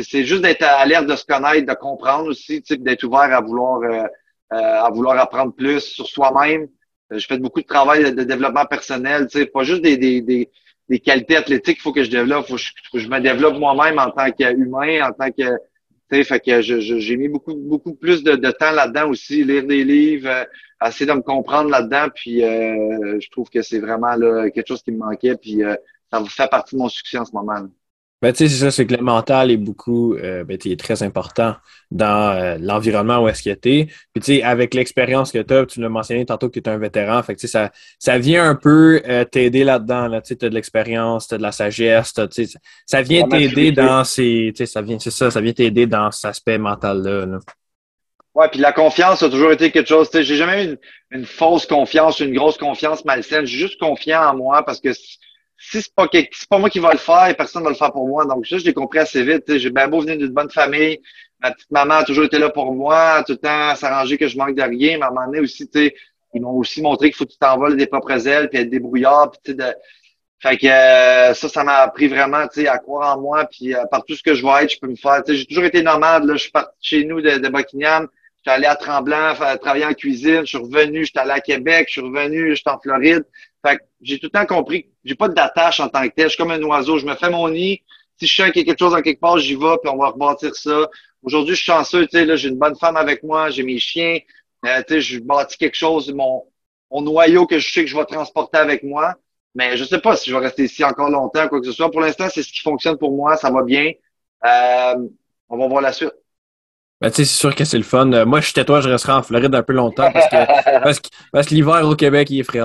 c'est juste d'être à l'air de se connaître, de comprendre aussi, tu sais, d'être ouvert à vouloir euh, euh, à vouloir apprendre plus sur soi-même. Je fais beaucoup de travail de, développement personnel, tu sais, pas juste des, des, des, des qualités athlétiques qu'il faut que je développe, faut je, faut que je me développe moi-même en tant qu'humain, en tant que fait que j'ai mis beaucoup, beaucoup plus de, temps là-dedans aussi, lire des livres, euh, essayer de me comprendre là-dedans, puis euh, je trouve que c'est vraiment là, quelque chose qui me manquait, puis euh, ça fait partie de mon succès en ce moment. Ben, tu sais, c'est ça, c'est que le mental est beaucoup, euh, ben, est très important dans euh, l'environnement où est-ce que tu es. Puis, tu sais, avec l'expérience que tu as, tu l'as mentionné tantôt que tu es un vétéran, fait que, tu sais, ça, ça vient un peu euh, t'aider là-dedans, là, tu as de l'expérience, tu as de la sagesse, tu sais, ça vient t'aider dans ces, tu sais, ça vient, c'est ça, ça vient t'aider dans cet aspect mental-là. Là. Ouais, puis la confiance a toujours été quelque chose, tu sais, j'ai jamais eu une, une, fausse confiance, une grosse confiance malsaine, j'ai juste confiant en moi parce que si c'est pas pas moi qui va le faire, personne va le faire pour moi. Donc ça, je l'ai compris assez vite. J'ai bien beau venir d'une bonne famille. Ma petite maman a toujours été là pour moi, tout le temps s'arranger que je manque de rien. Mais à un aussi, ils m'ont aussi montré qu'il faut que tu t'envoles des propres ailes, puis être débrouillard, puis de. Fait que euh, ça, ça m'a appris vraiment, à croire en moi, puis euh, par tout ce que je vais être, je peux me faire. J'ai toujours été nomade. Là, je suis parti chez nous de, de Buckingham. J'étais allé à Tremblant, travailler en cuisine. Je suis revenu, j'étais allé à Québec. Je suis revenu, j'étais en Floride. Fait que j'ai tout le temps compris que j'ai pas d'attache en tant que tel. Je suis comme un oiseau. Je me fais mon nid. Si je sens qu'il y a quelque chose en quelque part, j'y vais, puis on va rebâtir ça. Aujourd'hui, je suis chanceux, tu sais, là, j'ai une bonne femme avec moi, j'ai mes chiens. Euh, tu sais, je bâtis quelque chose, mon, mon noyau que je sais que je vais transporter avec moi. Mais je sais pas si je vais rester ici encore longtemps, quoi que ce soit. Pour l'instant, c'est ce qui fonctionne pour moi, ça va bien. Euh, on va voir la suite. Ben, tu sais, c'est sûr que c'est le fun. Euh, moi, je suis toi, je resterai en Floride un peu longtemps parce que, [laughs] parce que, parce que l'hiver au Québec, il est frais.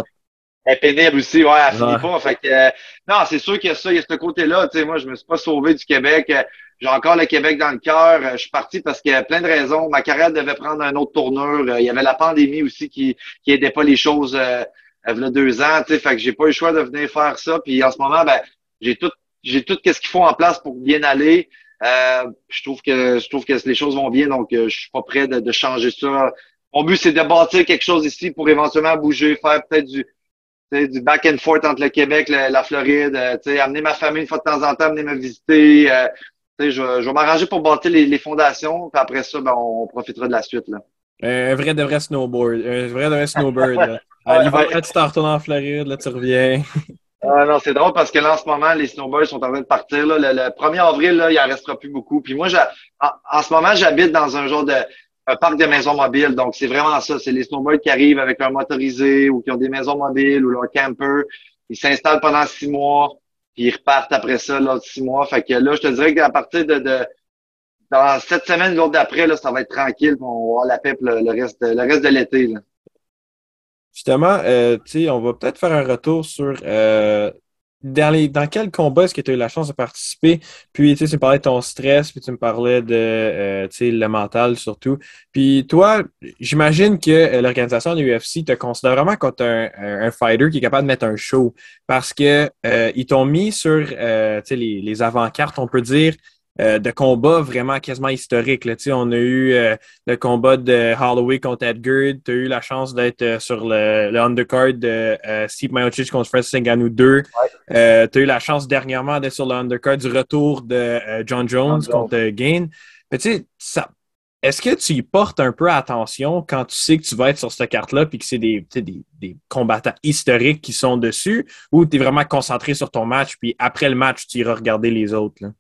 Elle est pénible aussi, ouais, elle finit pas. Fait que, euh, non, c'est sûr qu'il y a ça, il y a ce côté-là. Tu sais, moi, je me suis pas sauvé du Québec. Euh, j'ai encore le Québec dans le cœur. Je suis parti parce qu'il y a plein de raisons. Ma carrière devait prendre un autre tournure. Il y avait la pandémie aussi qui, qui aidait pas les choses euh, il y a deux ans. Tu sais, fait que j'ai pas eu le choix de venir faire ça. Puis en ce moment, ben, j'ai tout, j'ai tout ce qu'il faut en place pour bien aller. Euh, je trouve que je trouve que les choses vont bien, donc je suis pas prêt de, de changer ça. Mon but, c'est de bâtir quelque chose ici pour éventuellement bouger, faire peut-être du du back and forth entre le Québec, la, la Floride, euh, amener ma famille une fois de temps en temps, venir me visiter. Euh, je, je vais m'arranger pour bâtir les, les, fondations, puis après ça, ben, on profitera de la suite. Là. Un vrai de vrai snowboard, un vrai de vrai snowbird. là. L'hiver, là, tu t'en retournes en Floride, là, tu reviens. [laughs] Ah non, c'est drôle parce que là, en ce moment, les snowbirds sont en train de partir. Là. Le, 1er avril, là, il en restera plus beaucoup. Puis moi, en, en, ce moment, j'habite dans un genre de un parc de maisons mobiles. Donc, c'est vraiment ça. C'est les snowbirds qui arrivent avec leur motorisé ou qui ont des maisons mobiles ou leur camper. Ils s'installent pendant six mois, puis ils repartent après ça, l'autre six mois. Fait que là, je te dirais qu'à partir de, de dans cette semaine, l'autre d'après, ça va être tranquille, on va avoir la paix le, le, reste, le reste de l'été. Justement, euh, on va peut-être faire un retour sur euh, dans, les, dans quel combat est-ce que tu as eu la chance de participer? Puis, tu me parlais de ton stress, puis tu me parlais de, euh, tu sais, le mental surtout. Puis, toi, j'imagine que euh, l'organisation de l'UFC te considère vraiment comme un, un, fighter qui est capable de mettre un show parce que euh, ils t'ont mis sur, tu sais, les, les avant-cartes, on peut dire, euh, de combats vraiment quasiment historiques. Là. On a eu euh, le combat de Holloway contre Edgar. Tu as eu la chance d'être euh, sur le, le, undercard de Steve Miocic contre Francis Ngannou 2. tu as eu la chance dernièrement d'être sur le undercard du retour de John Jones contre Gain. est-ce que tu y portes un peu attention quand tu sais que tu vas être sur cette carte-là puis que c'est des, des, des, combattants historiques qui sont dessus ou tu es vraiment concentré sur ton match puis après le match, tu iras regarder les autres? Là?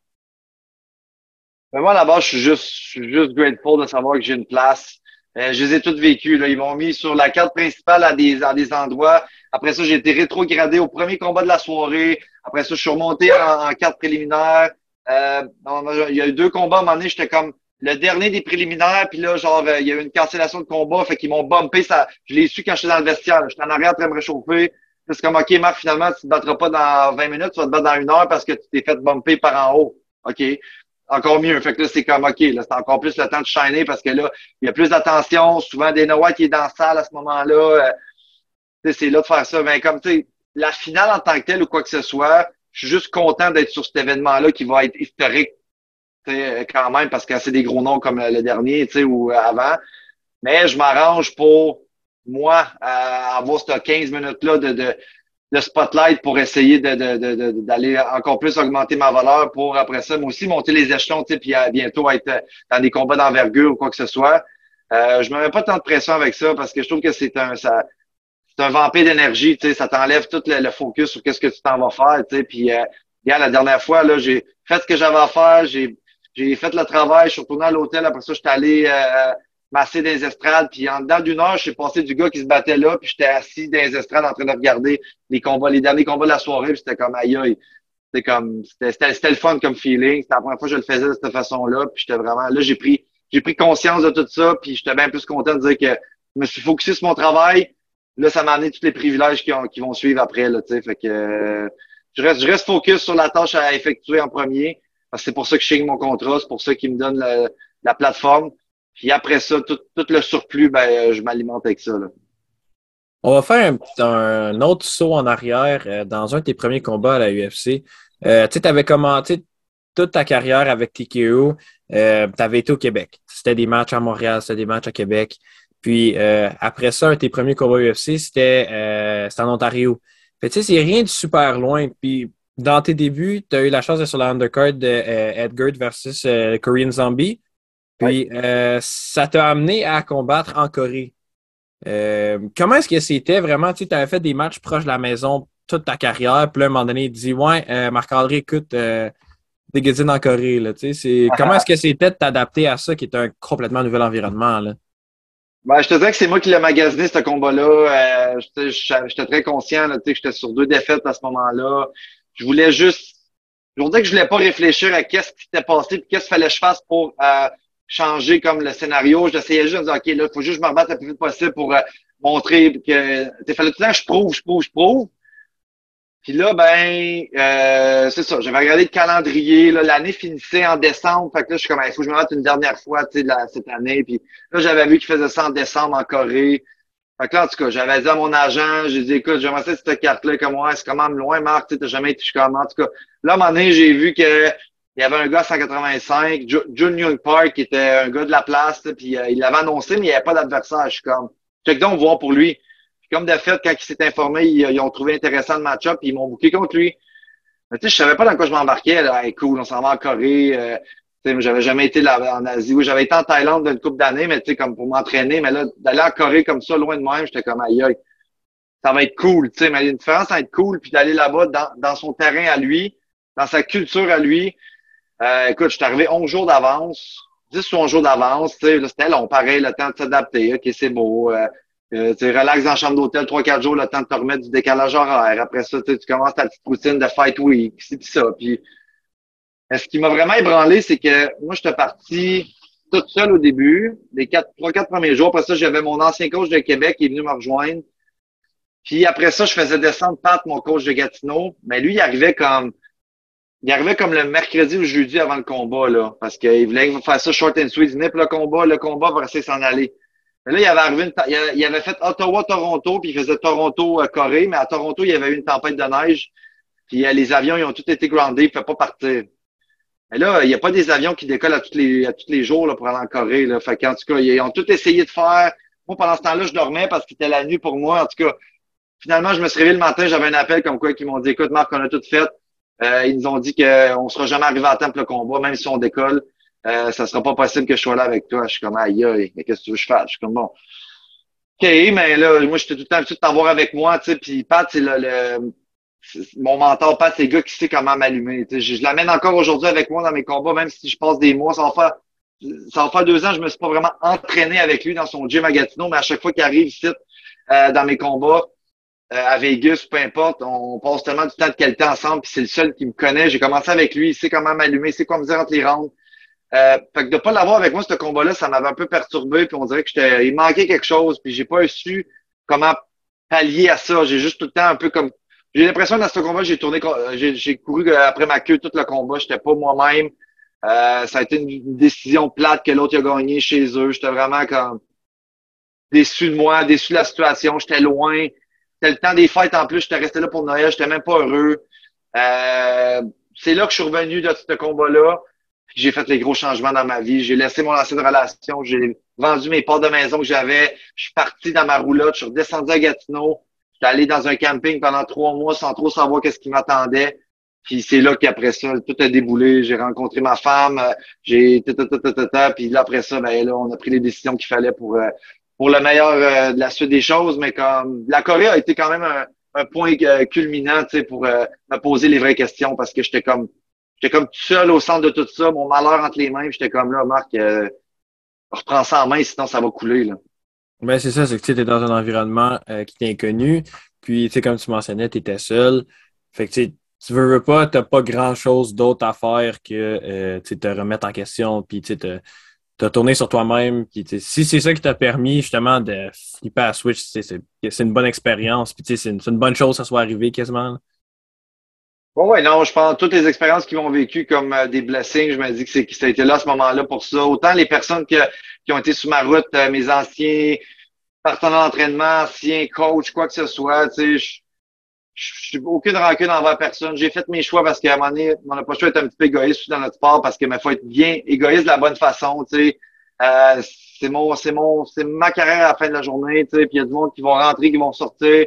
Mais moi, là-bas, je suis juste, je suis juste grateful de savoir que j'ai une place. Euh, je les ai toutes vécues. Là. Ils m'ont mis sur la carte principale à des, à des endroits. Après ça, j'ai été rétrogradé au premier combat de la soirée. Après ça, je suis remonté en, carte préliminaire. Euh, il y a eu deux combats à un moment donné, j'étais comme le dernier des préliminaires, puis là, genre, euh, il y a eu une cancellation de combat, fait qu'ils m'ont bumpé. Ça, je l'ai su quand j'étais dans le vestiaire. J'étais en arrière en me réchauffer. C'est comme, OK, Marc, finalement, tu te battras pas dans 20 minutes, tu vas te battre dans une heure parce que tu t'es fait bumper par en haut. OK. Encore mieux. Fait que là, c'est comme, OK, là, c'est encore plus le temps de shiner parce que là, il y a plus d'attention. Souvent, des Noah qui est dans la salle à ce moment-là. Euh, c'est là de faire ça. Mais comme, tu sais, la finale en tant que telle ou quoi que ce soit, je suis juste content d'être sur cet événement-là qui va être historique quand même parce que c'est des gros noms comme le dernier ou avant. Mais je m'arrange pour moi avoir ces 15 minutes-là de, de, spotlight pour essayer d'aller de, encore plus augmenter ma valeur pour après ça, moi aussi monter les échelons, puis bientôt être dans des combats d'envergure ou quoi que ce soit. Euh, je me mets pas tant de pression avec ça parce que je trouve que c'est un ça, c'est un vampire d'énergie, tu sais, ça t'enlève tout le, focus sur qu'est-ce que tu t'en vas faire, tu sais, puis euh, la dernière fois là, j'ai fait ce que j'avais à faire, j'ai j'ai fait le travail, je suis retourné à l'hôtel, après ça, j'étais allé euh, masser des estrades, puis en dedans d'une heure, je suis passé du gars qui se battait là, puis j'étais assis dans les estrades en train de regarder les combats, les derniers combats de la soirée, puis c'était comme aïe aïe. C'était comme c'était, le fun comme feeling. C'était la première fois que je le faisais de cette façon-là, puis j'étais vraiment là, j'ai pris j'ai pris conscience de tout ça, puis j'étais bien plus content de dire que je me suis focusé sur mon travail. Là, ça m'a amené tous les privilèges qui, qui vont suivre après, là. Fait que je reste, je reste focus sur la tâche à effectuer en premier c'est pour ça que je signe mon contrat, c'est pour ça qu'ils me donnent la, plateforme. Puis après ça, tout, le surplus, ben, je m'alimente avec ça. On va faire un, autre saut en arrière euh, dans un de tes premiers combats à la UFC. Euh, tu avais commenté toute ta carrière avec TKO. Euh, tu avais été au Québec. C'était des matchs à Montréal, c'était des matchs à Québec. Puis après ça, un de tes premiers combats UFC, c'était en Ontario. Tu sais, c'est rien de super loin. Puis dans tes débuts, tu as eu la chance d'être sur la undercard de euh, Edgar versus euh, Korean Zombie. Puis euh, ça t'a amené à combattre en Corée. comment est-ce que c'était vraiment? Tu avais fait des matchs proches de la maison toute ta carrière, puis là, à un moment donné, il dit Ouais, Marc-André, écoute, des Gazines en Corée. Là, c'est, comment est-ce que c'était de t'adapter à ça qui est un complètement nouvel environnement? Là? Ben, je te dirais que c'est moi qui l'ai magasiné, ce combat-là. j'étais, très conscient là, que j'étais sur deux défaites à ce moment-là je voulais juste, je voulais que je voulais pas réfléchir à qu'est-ce qui s'était passé puis qu'est-ce qu'il fallait que je fasse pour euh, changer comme le scénario. J'essayais juste de dire, OK, là, il faut juste je me rebatte le plus vite possible pour euh, montrer que, il fallait tout le temps je prouve, je prouve, je prouve. Puis là, ben, euh, c'est ça. J'avais regardé le calendrier. L'année finissait en décembre. Fait que là, je suis comme, il faut que je me mette une dernière fois, tu sais, cette année. Puis là, j'avais vu qu'il faisait ça en décembre en Corée. Fait que là, en tout cas, j'avais dit à mon agent, j'ai dit, écoute, j'aimerais cette carte-là, comme moi, c'est quand même loin, Marc, tu n'as jamais été jusqu'à En tout cas, là, à un moment donné, j'ai vu que il y avait un gars à 185, Jun Young Park, qui était un gars de la place, puis euh, il l'avait annoncé, mais il n'y avait pas d'adversaire. Je suis comme, check donc voir pour lui. Puis comme de fait, quand il s'est informé, ils, ont trouvé intéressant le match-up, ils m'ont booké contre lui. Mais tu sais, je savais pas dans quoi je m'embarquais. Là, cool, on s'en va en Corée. Euh, j'avais jamais été là en Asie. Oui, j'avais été en Thaïlande une couple d'années, mais tu sais, comme pour m'entraîner. Mais là, d'aller en Corée comme ça, loin de moi, j'étais comme aïe aïe. Ça va être cool, tu sais, mais il y a une différence à être cool puis d'aller là-bas dans son terrain à lui, dans sa culture à lui. Euh, écoute, je suis arrivé 11 jours d'avance, 10 ou 11 jours d'avance, c'était long, pareil, le temps de s'adapter, ok, c'est beau. Euh, euh, tu relax dans la chambre d'hôtel 3-4 jours, le temps de te remettre du décalage horaire. Après ça, tu commences ta petite routine de fight week, c'est ça. Puis ce qui m'a vraiment ébranlé, c'est que moi, j'étais parti toute seule au début, les quatre, trois, quatre premiers jours. Après ça, j'avais mon ancien coach de Québec qui est venu me rejoindre. Puis après ça, je faisais descendre Pat, mon coach de Gatineau. Mais lui, il arrivait comme il arrivait comme le mercredi ou jeudi avant le combat, là. Parce qu'il voulait faire ça short and sweet. Pour le combat, le combat va essayer s'en aller. Mais là, il avait arrivé une il avait fait Ottawa-Toronto, puis il faisait Toronto-Corée, mais à Toronto, il y avait eu une tempête de neige. Puis euh, les avions, ils ont tous été groundés, il ne pas partir. Mais là, il n'y a pas des avions qui décollent à tous les, à tous les jours là, pour aller en Corée. Là. Fait qu'en tout cas, ils ont tout essayé de faire. Moi, pendant ce temps-là, je dormais parce que c'était la nuit pour moi. En tout cas, finalement, je me suis réveillé le matin, j'avais un appel comme quoi qui m'ont dit Écoute, Marc, on a tout fait. Euh, ils nous ont dit qu'on ne sera jamais arrivé à temps pour le combat, même si on décolle. Euh, ça sera pas possible que je sois là avec toi. Je suis comme aïe, aïe, mais qu'est-ce que tu veux que je fasse? Je suis comme bon. OK, mais là, moi, j'étais tout le temps habitué de t'avoir avec moi, tu sais, puis Pat, c'est le, le mon mentor, pas c'est le gars qui sait comment m'allumer. Je, je l'amène encore aujourd'hui avec moi dans mes combats, même si je passe des mois. Ça va faire, ça va faire deux ans, je me suis pas vraiment entraîné avec lui dans son gym à mais à chaque fois qu'il arrive ici, euh, dans mes combats, à Vegas, peu importe, on passe tellement du temps de qualité ensemble, puis c'est le seul qui me connaît. J'ai commencé avec lui, il sait comment m'allumer, il sait quoi me dire entre les rounds. Euh, fait que de pas l'avoir avec moi, ce combat-là, ça m'avait un peu perturbé, puis on dirait que j'étais, il manquait quelque chose, puis j'ai pas su comment pallier à ça. J'ai juste tout le temps un peu comme, j'ai l'impression dans ce combat, j'ai tourné, j'ai couru après ma queue tout le combat, j'étais pas moi-même. Euh, ça a été une, décision plate que l'autre a gagné chez eux. J'étais vraiment comme déçu de moi, déçu de la situation. J'étais loin. C'était le temps des fêtes en plus. J'étais resté là pour Noël. J'étais même pas heureux. Euh, c'est là que je suis revenu de ce combat-là. J'ai fait les gros changements dans ma vie. J'ai laissé mon ancienne relation. J'ai vendu mes parts de maison que j'avais. Je suis parti dans ma roulotte. Je suis redescendu à Gatineau. J'étais allé dans un camping pendant trois mois sans trop savoir qu'est-ce qui m'attendait. Puis c'est là qu'après ça, tout a déboulé. J'ai rencontré ma femme, j'ai puis là après ça, ben là, on a pris les décisions qu'il fallait pour euh, pour le meilleur euh, de la suite des choses. Mais comme la Corée a été quand même un, un point euh, culminant, pour me poser les vraies questions parce que j'étais comme j'étais comme tout seul au centre de tout ça, mon malheur entre les mains. J'étais comme là, Marc, reprends ça en main, sinon ça va couler là. Ben c'est ça, c'est que tu étais dans un environnement qui t'est inconnu. Puis, comme tu mentionnais, tu étais seul. Fait que, tu veux, veux pas, tu n'as pas grand-chose d'autre à faire que euh, te remettre en question, puis te, te tourner sur toi-même. Si c'est ça qui t'a permis justement de flipper à Switch, c'est une bonne expérience. C'est une, bonne chose que ça soit arrivé quasiment. Oui, ouais, non, je pense toutes les expériences qu'ils ont vécues comme euh, des blessings, je me dis que, que ça a été là à ce moment-là pour ça. Autant les personnes qui ont été sous ma route, euh, mes anciens partenaires d'entraînement, anciens coachs, quoi que ce soit, tu sais, je suis aucune rancune envers personne. J'ai fait mes choix parce qu'à un moment donné, on n'a pas le choix d'être un petit peu égoïste dans notre sport parce qu'il faut être bien égoïste de la bonne façon, tu sais. Euh, c'est mon, c'est mon, c'est ma carrière à la fin de la journée, tu sais. Puis il y a du monde qui vont rentrer, qui vont sortir,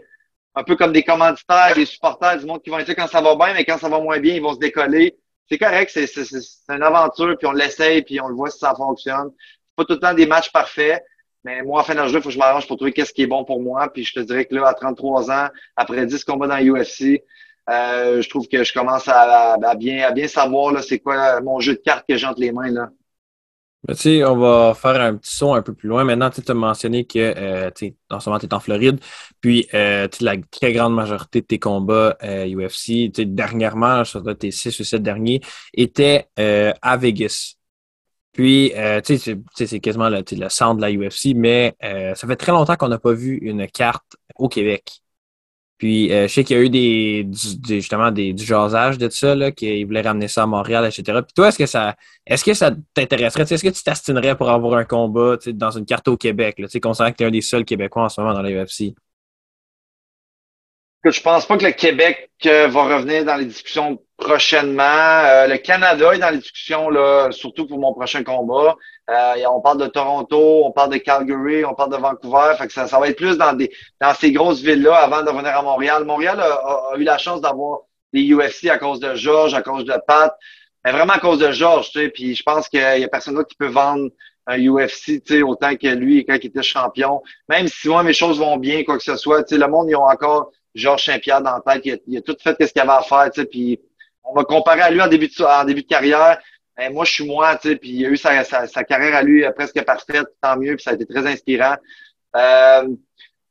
un peu comme des commanditaires, des supporters, du monde qui vont être quand ça va bien, mais quand ça va moins bien, ils vont se décoller. C'est correct, c'est, c'est, c'est une aventure, puis on l'essaye, puis on le voit si ça fonctionne. C'est pas tout le temps des matchs parfaits, mais moi, en fin de il faut que je m'arrange pour trouver qu'est-ce qui est bon pour moi. Puis je te dirais que là, à 33 ans, après 10 combats dans l'UFC, euh, je trouve que je commence à, bien, à bien savoir là, c'est quoi mon jeu de cartes que j'ai entre les mains. Là. sais, on va faire un petit son un peu plus loin. Maintenant, tu as mentionné que euh, en ce moment, tu es en Floride. Puis, euh, la très grande majorité de tes combats euh, UFC, dernièrement, sur tes 6 ou 7 derniers, étaient euh, à Vegas. Puis, euh, tu sais, c'est quasiment le, centre de la UFC, mais euh, ça fait très longtemps qu'on n'a pas vu une carte au Québec. Puis, euh, je sais qu'il y a eu des, justement des, du jasage de ça, qu'ils voulaient ramener ça à Montréal, etc. Puis toi, est-ce que ça est-ce que ça t'intéresserait? Est-ce que tu t'astinerais pour avoir un combat dans une carte au Québec, là, considérant que tu es un des seuls Québécois en ce moment dans la UFC? Je pense pas que le Québec va revenir dans les discussions prochainement. Euh, le Canada est dans les discussions, là, surtout pour mon prochain combat. Euh, on parle de Toronto, on parle de Calgary, on parle de Vancouver. Fait que ça, ça va être plus dans, des, dans ces grosses villes-là avant de revenir à Montréal. Montréal a, eu la chance d'avoir des UFC à cause de Georges, à cause de Pat, mais vraiment à cause de Georges. Tu sais, puis je pense qu'il y a personne d'autre qui peut vendre un UFC, tu sais, autant que lui quand il était champion. Même si moi mes choses vont bien, quoi que ce soit, tu sais, le monde ils ont encore Georges Saint-Pierre dans la tête. Il a, il a tout fait ce qu'il avait à faire, tu sais, puis on va comparer à lui en début de, carrière. Ben, moi, je suis moi, tu sais, puis il a eu sa, carrière à lui presque parfaite, tant mieux, puis ça a été très inspirant. Euh,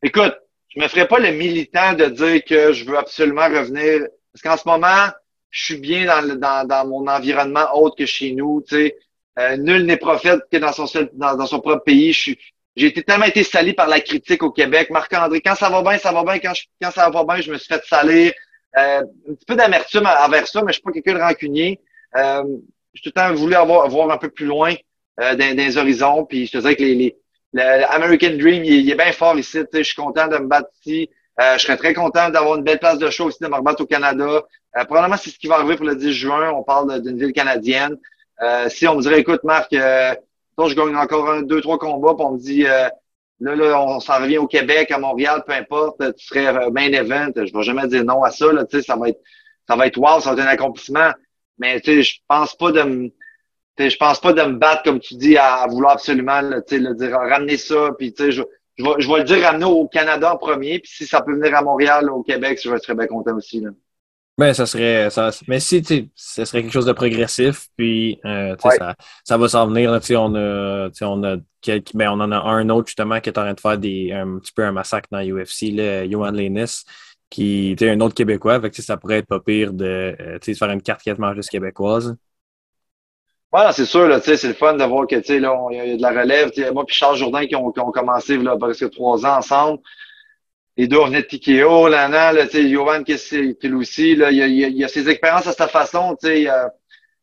écoute, je me ferai pas le militant de dire que je veux absolument revenir, parce qu'en ce moment, je suis bien dans, mon environnement autre que chez nous, tu sais. Euh, nul n'est prophète que dans son propre pays. J'ai été tellement été sali par la critique au Québec. Marc-André, quand ça va bien, ça va bien. Quand, je, quand ça va bien, je me suis fait salir. Euh, un petit peu d'amertume envers ça, mais je suis pas quelqu'un de rancunier. Euh, j'ai tout le temps voulu avoir, voir un peu plus loin euh, horizons. Puis je te dirais que les, les l'American Dream, il, est bien fort ici. Je suis content de me battre ici. Euh, je serais très content d'avoir une belle place de show aussi, de me rebattre au Canada. Euh, probablement, c'est ce qui va arriver pour le 10 juin. On parle d'une ville canadienne. Euh, si on me dirait, écoute, Marc, euh, toi, je gagne encore un, deux, trois combats, puis on me dit, là, là, on s'en revient au Québec, à Montréal, peu importe, tu serais main event. Je vais jamais dire non à ça. Là, ça va être, ça va être wow, ça va être un accomplissement. Mais tu sais, je pense pas de me. Je pense pas de me battre, comme tu dis, à, vouloir absolument là, le dire, ramener ça. Puis, je, je, vais, je vais le dire ramener au Canada en premier. Puis si ça peut venir à Montréal, au Québec, je serais bien content aussi. Là. Ben, ça serait. Ça, mais si, tu ce serait quelque chose de progressif, puis euh, ça, ça va s'en venir. Là, on, a, on, a quelques, ben, on en a un autre justement qui est en train de faire des, un petit peu un massacre dans l'UFC, Johan Lenis, qui était un autre Québécois. Fait que, ça pourrait être pas pire de euh, faire une carte quasiment juste québécoise. Voilà, c'est sûr, là, c'est le fun de voir que là, il y a de la relève. Moi puis Charles Jourdain qui ont, qui ont commencé là, presque trois ans ensemble. Les deux, on venait de Tikeo, Lana, là, Johan aussi, là, il y a, il y a ses expériences à sa façon, tu sais. Il y, a,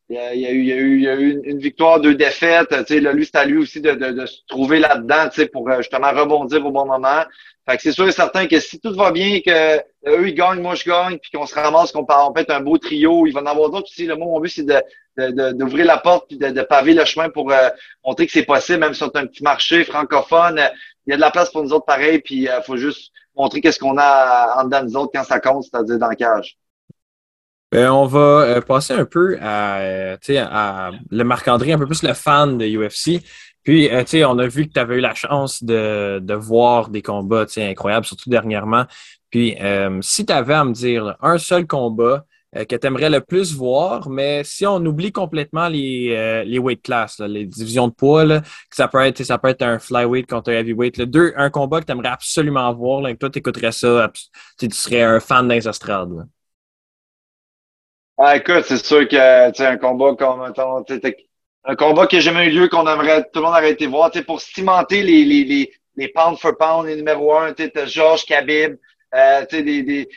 il, y a a eu, il y a eu une, victoire, deux défaites. Tu sais, là, lui, c'est à lui aussi de, de, de se trouver là-dedans tu sais, pour euh, justement rebondir au bon moment. Fait que c'est sûr et certain que si tout va bien, que euh, eux, ils gagnent, moi, je gagne, puis qu'on se ramasse, qu'on peut en un beau trio, il va en avoir d'autres aussi. Le mon but, c'est de, d'ouvrir la porte puis de, de, paver le chemin pour euh, montrer que c'est possible, même si on est un petit marché francophone. Il y a de la place pour nous autres pareil, puis il faut juste montrer qu'est-ce qu'on a en dedans de nous autres quand ça compte, c'est-à-dire dans le cage. Euh, on va euh, passer un peu à, euh, à le Marc-André, un peu plus le fan de UFC. Puis, on a vu que tu avais eu la chance de voir des combats incroyables, surtout dernièrement. Puis, si tu avais à me dire un seul combat que tu aimerais le plus voir, mais si on oublie complètement les, les weight class, les divisions de poids, que ça peut être ça peut être un flyweight contre un heavyweight, là, deux, un combat que tu aimerais absolument voir, que toi, tu écouterais ça, tu serais un fan des ah, écoute, c'est sûr que tu un combat comme un combat qui n'a jamais eu lieu, qu'on aimerait tout le monde aurait été voir, pour cimenter les, les, les, les pound for pound, les numéro un, tu Georges Khabib, euh, des, des,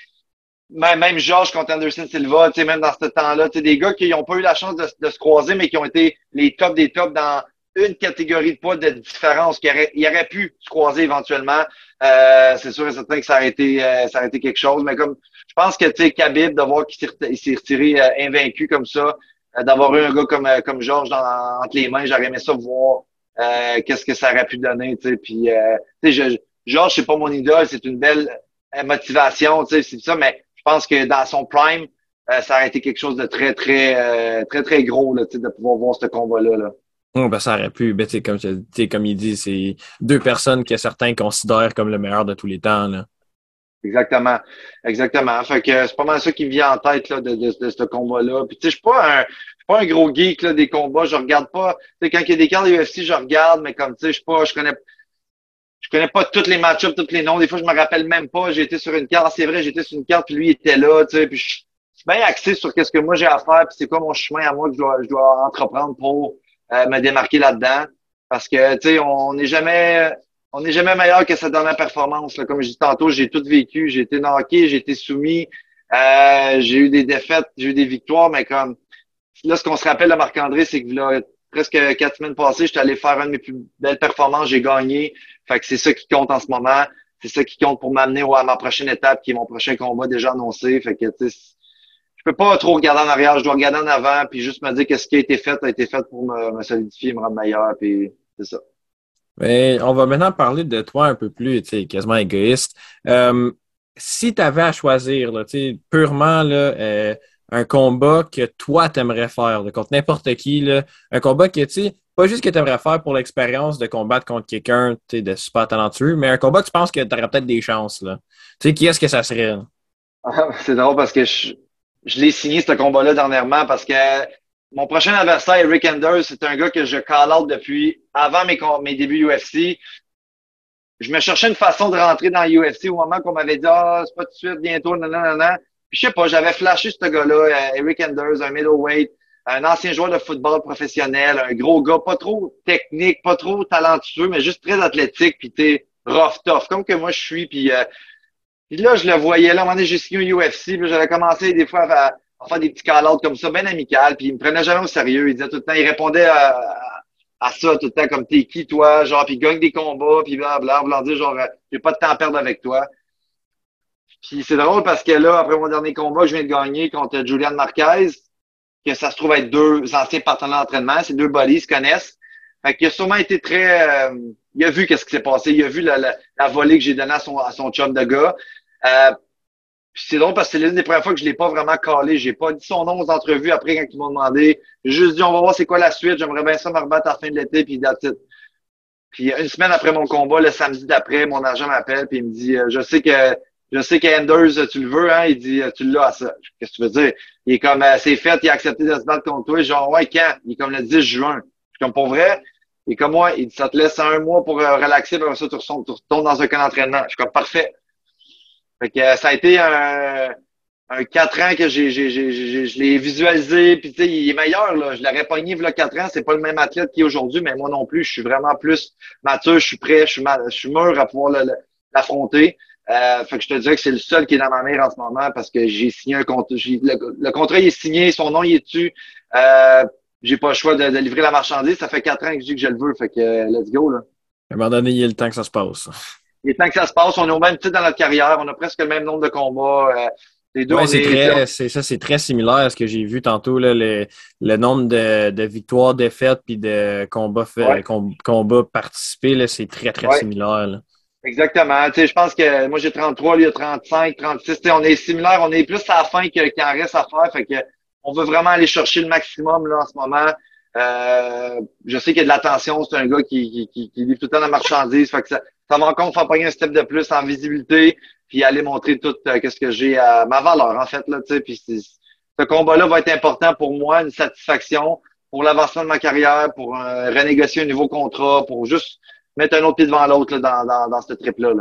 même, même Georges contre Anderson Silva, même dans ce temps-là, des gars qui n'ont pas eu la chance de, se croiser, mais qui ont été les tops des tops dans une catégorie de poids de différence, qui aurait, aurait pu se croiser éventuellement. Euh, c'est sûr et certain que ça aurait été, euh, ça aurait été quelque chose, mais comme je pense que, tu Khabib, de voir qu'il s'est retiré euh, invaincu comme ça, euh, d'avoir eu un gars comme, euh, comme Georges entre les mains, j'aurais aimé ça voir qu'est-ce que ça aurait pu donner, tu sais. Puis, Georges, c'est pas mon idole, c'est une belle motivation, c'est ça, mais pense que dans son prime, ça aurait été quelque chose de très, très, très, très gros, là, de pouvoir voir ce combat-là, là. Oh, ben, ça aurait pu, ben, comme, comme il dit, c'est deux personnes que certains considèrent comme le meilleur de tous les temps. Là. Exactement. Exactement. Fait que c'est pas mal ça qui me vient en tête là, de, de, de ce combat-là. Puis tu sais, je suis pas un. Je suis pas un gros geek là, des combats, je regarde pas. Sais, quand il y a des cartes de UFC, je regarde, mais comme tu sais, je suis pas. Je connais je connais pas tous les match-ups, tous les noms. Des fois, je me rappelle même pas. J'ai été sur une carte. C'est vrai, j'étais sur une carte, puis lui était là, tu sais. Puis je suis bien axé sur qu'est-ce que moi j'ai à faire, puis c'est quoi mon chemin à moi que je dois, je dois entreprendre pour euh, me démarquer là-dedans. Parce que, tu sais, on n'est jamais on n'est jamais meilleur que sa dernière performance. Là. Comme je dis tantôt, j'ai tout vécu. J'ai été knocké, j'ai été soumis. Euh, j'ai eu des défaites, j'ai eu des victoires, mais comme là, ce qu'on se rappelle de Marc-André, c'est que là, presque quatre semaines passées, j'étais allé faire une de mes plus belles performances, j'ai gagné. Fait que c'est ça qui compte en ce moment. C'est ça qui compte pour m'amener à ma prochaine étape, qui est mon prochain combat déjà annoncé. Fait que je peux pas trop regarder en arrière, je dois regarder en avant, puis juste me dire que ce qui a été fait a été fait pour me, solidifier, me rendre meilleur, puis c'est ça. On va maintenant parler de toi un peu plus, tu quasiment égoïste. Euh, si tu avais à choisir, purement là, euh, un combat que toi t'aimerais faire contre n'importe qui, là, un combat que tu sais, pas juste que tu aimerais faire pour l'expérience de combattre contre quelqu'un de super talentueux, mais un combat que tu penses que tu peut-être des chances. Là. Tu sais, qui est-ce que ça serait? C'est drôle parce que je, je l'ai signé ce combat-là dernièrement parce que mon prochain adversaire, Rick Anders, c'est un gars que je call depuis avant mes, mes débuts UFC. Je me cherchais une façon de rentrer dans UFC au moment qu'on m'avait dit Ah, c'est pas tout de suite, bientôt, non. Puis je sais pas, j'avais flashé ce gars-là, euh, Eric Anders, un middleweight, un ancien joueur de football professionnel, un gros gars, pas trop technique, pas trop talentueux, mais juste très athlétique, puis t'es rough tough, comme que moi je suis. Puis, euh, là, je le voyais, là, à j'ai signé un UFC, puis j'avais commencé des fois à, faire des petits call comme ça, bien amical, puis il me prenait jamais au sérieux. Il disait tout le temps, il répondait à, à ça tout le temps, comme t'es qui toi, genre, puis gagne des combats, puis blablabla, voulant dire genre, j'ai pas de temps à perdre avec toi. Puis c'est drôle parce que là, après mon dernier combat, je viens de gagner contre Julian Marquez, que ça se trouve être deux anciens partenaires d'entraînement, ces deux bodies se connaissent. Fait qu'il a sûrement été très... Euh, il a vu qu'est-ce qui s'est passé, il a vu la, la, volée que j'ai donnée à son, à son chum de gars. Euh, c'est drôle parce que c'est l'une des premières fois que je l'ai pas vraiment calé. J'ai pas dit son nom aux entrevues après quand ils m'ont demandé. J'ai juste dit, on va voir c'est quoi la suite. J'aimerais bien ça me rebattre à la fin de l'été, puis Puis une semaine après mon combat, le samedi d'après, mon agent m'appelle puis il me dit, euh, je sais que je sais qu'Enders, tu le veux, hein? Il dit, tu l'as à ça. Qu'est-ce que tu veux dire? Il est comme, euh, c'est fait, il a accepté de se battre contre toi. Genre, ouais, quand? Il est comme le 10 juin. Je suis comme, pour vrai? Il est comme moi, il dit, ça te laisse un mois pour euh, relaxer, puis ça, tu retournes dans un camp d'entraînement. Je suis comme, parfait. Fait que ça a été un, un 4 ans que j'ai, j'ai, j'ai, je l'ai visualisé, puis tu sais, il est meilleur, là. Je l'aurais pogné il y a 4 ans, c'est pas le même athlète qu'il est aujourd'hui, mais moi non plus, je suis vraiment plus mature, je suis prêt, je suis, je suis mûr à pouvoir l'affronter. Euh, fait que je te dirais que c'est le seul qui est dans ma mère en ce moment parce que j'ai signé un contrat. Le, contrat il est signé, son nom il est dessus. Euh, j'ai pas le choix de, livrer la marchandise. Ça fait quatre ans que je dis que je le veux. Fait que let's go. Là. À un moment donné, il y a le temps que ça se passe. Il est temps que ça se passe. On est au même titre dans notre carrière. On a presque le même nombre de combats. Euh, c'est très, c'est ça, c'est très similaire à ce que j'ai vu tantôt, là, le, le nombre de, de, victoires, défaites, puis de combats, fait, combats participés, c'est très, très similaire. Là. Exactement. Tu sais, je pense que moi j'ai 33, lui il a 35, 36. on est similaire, on est plus à la fin qu'il en reste à faire. Fait que on veut vraiment aller chercher le maximum là en ce moment. Euh, je sais qu'il y a de l'attention, c'est un gars qui, qui, qui, qui, livre tout le temps la marchandise. Fait que ça, ça va encore faire un step de plus en visibilité, puis aller montrer tout euh, qu'est-ce que j'ai à ma valeur, en fait. Là, puis ce combat-là va être important pour moi, une satisfaction pour l'avancement de ma carrière, pour euh, renégocier un nouveau contrat, pour juste mettre un autre pied devant l'autre dans, dans, dans ce trip-là.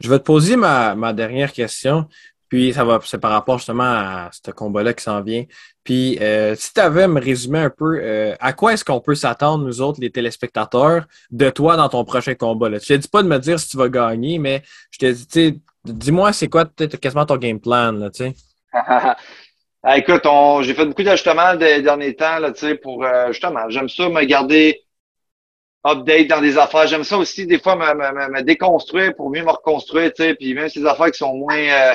Je vais te poser ma, ma dernière question. Puis ça va, c'est par rapport justement à ce combat-là qui s'en vient. Puis euh, si tu avais à me résumer un peu, euh, à quoi est-ce qu'on peut s'attendre, nous autres, les téléspectateurs, de toi dans ton prochain combat? Là? Je te dis pas de me dire si tu vas gagner, mais je te dis, dis-moi, c'est quoi quasiment ton game plan, là, tu sais? Ah, [laughs] écoute, j'ai fait beaucoup d'ajustements des derniers temps, là, tu sais, pour euh, justement, j'aime ça me garder update dans des affaires. J'aime ça aussi, des fois, me, me, me, déconstruire pour mieux me reconstruire, tu sais. Puis même ces affaires qui sont moins, euh,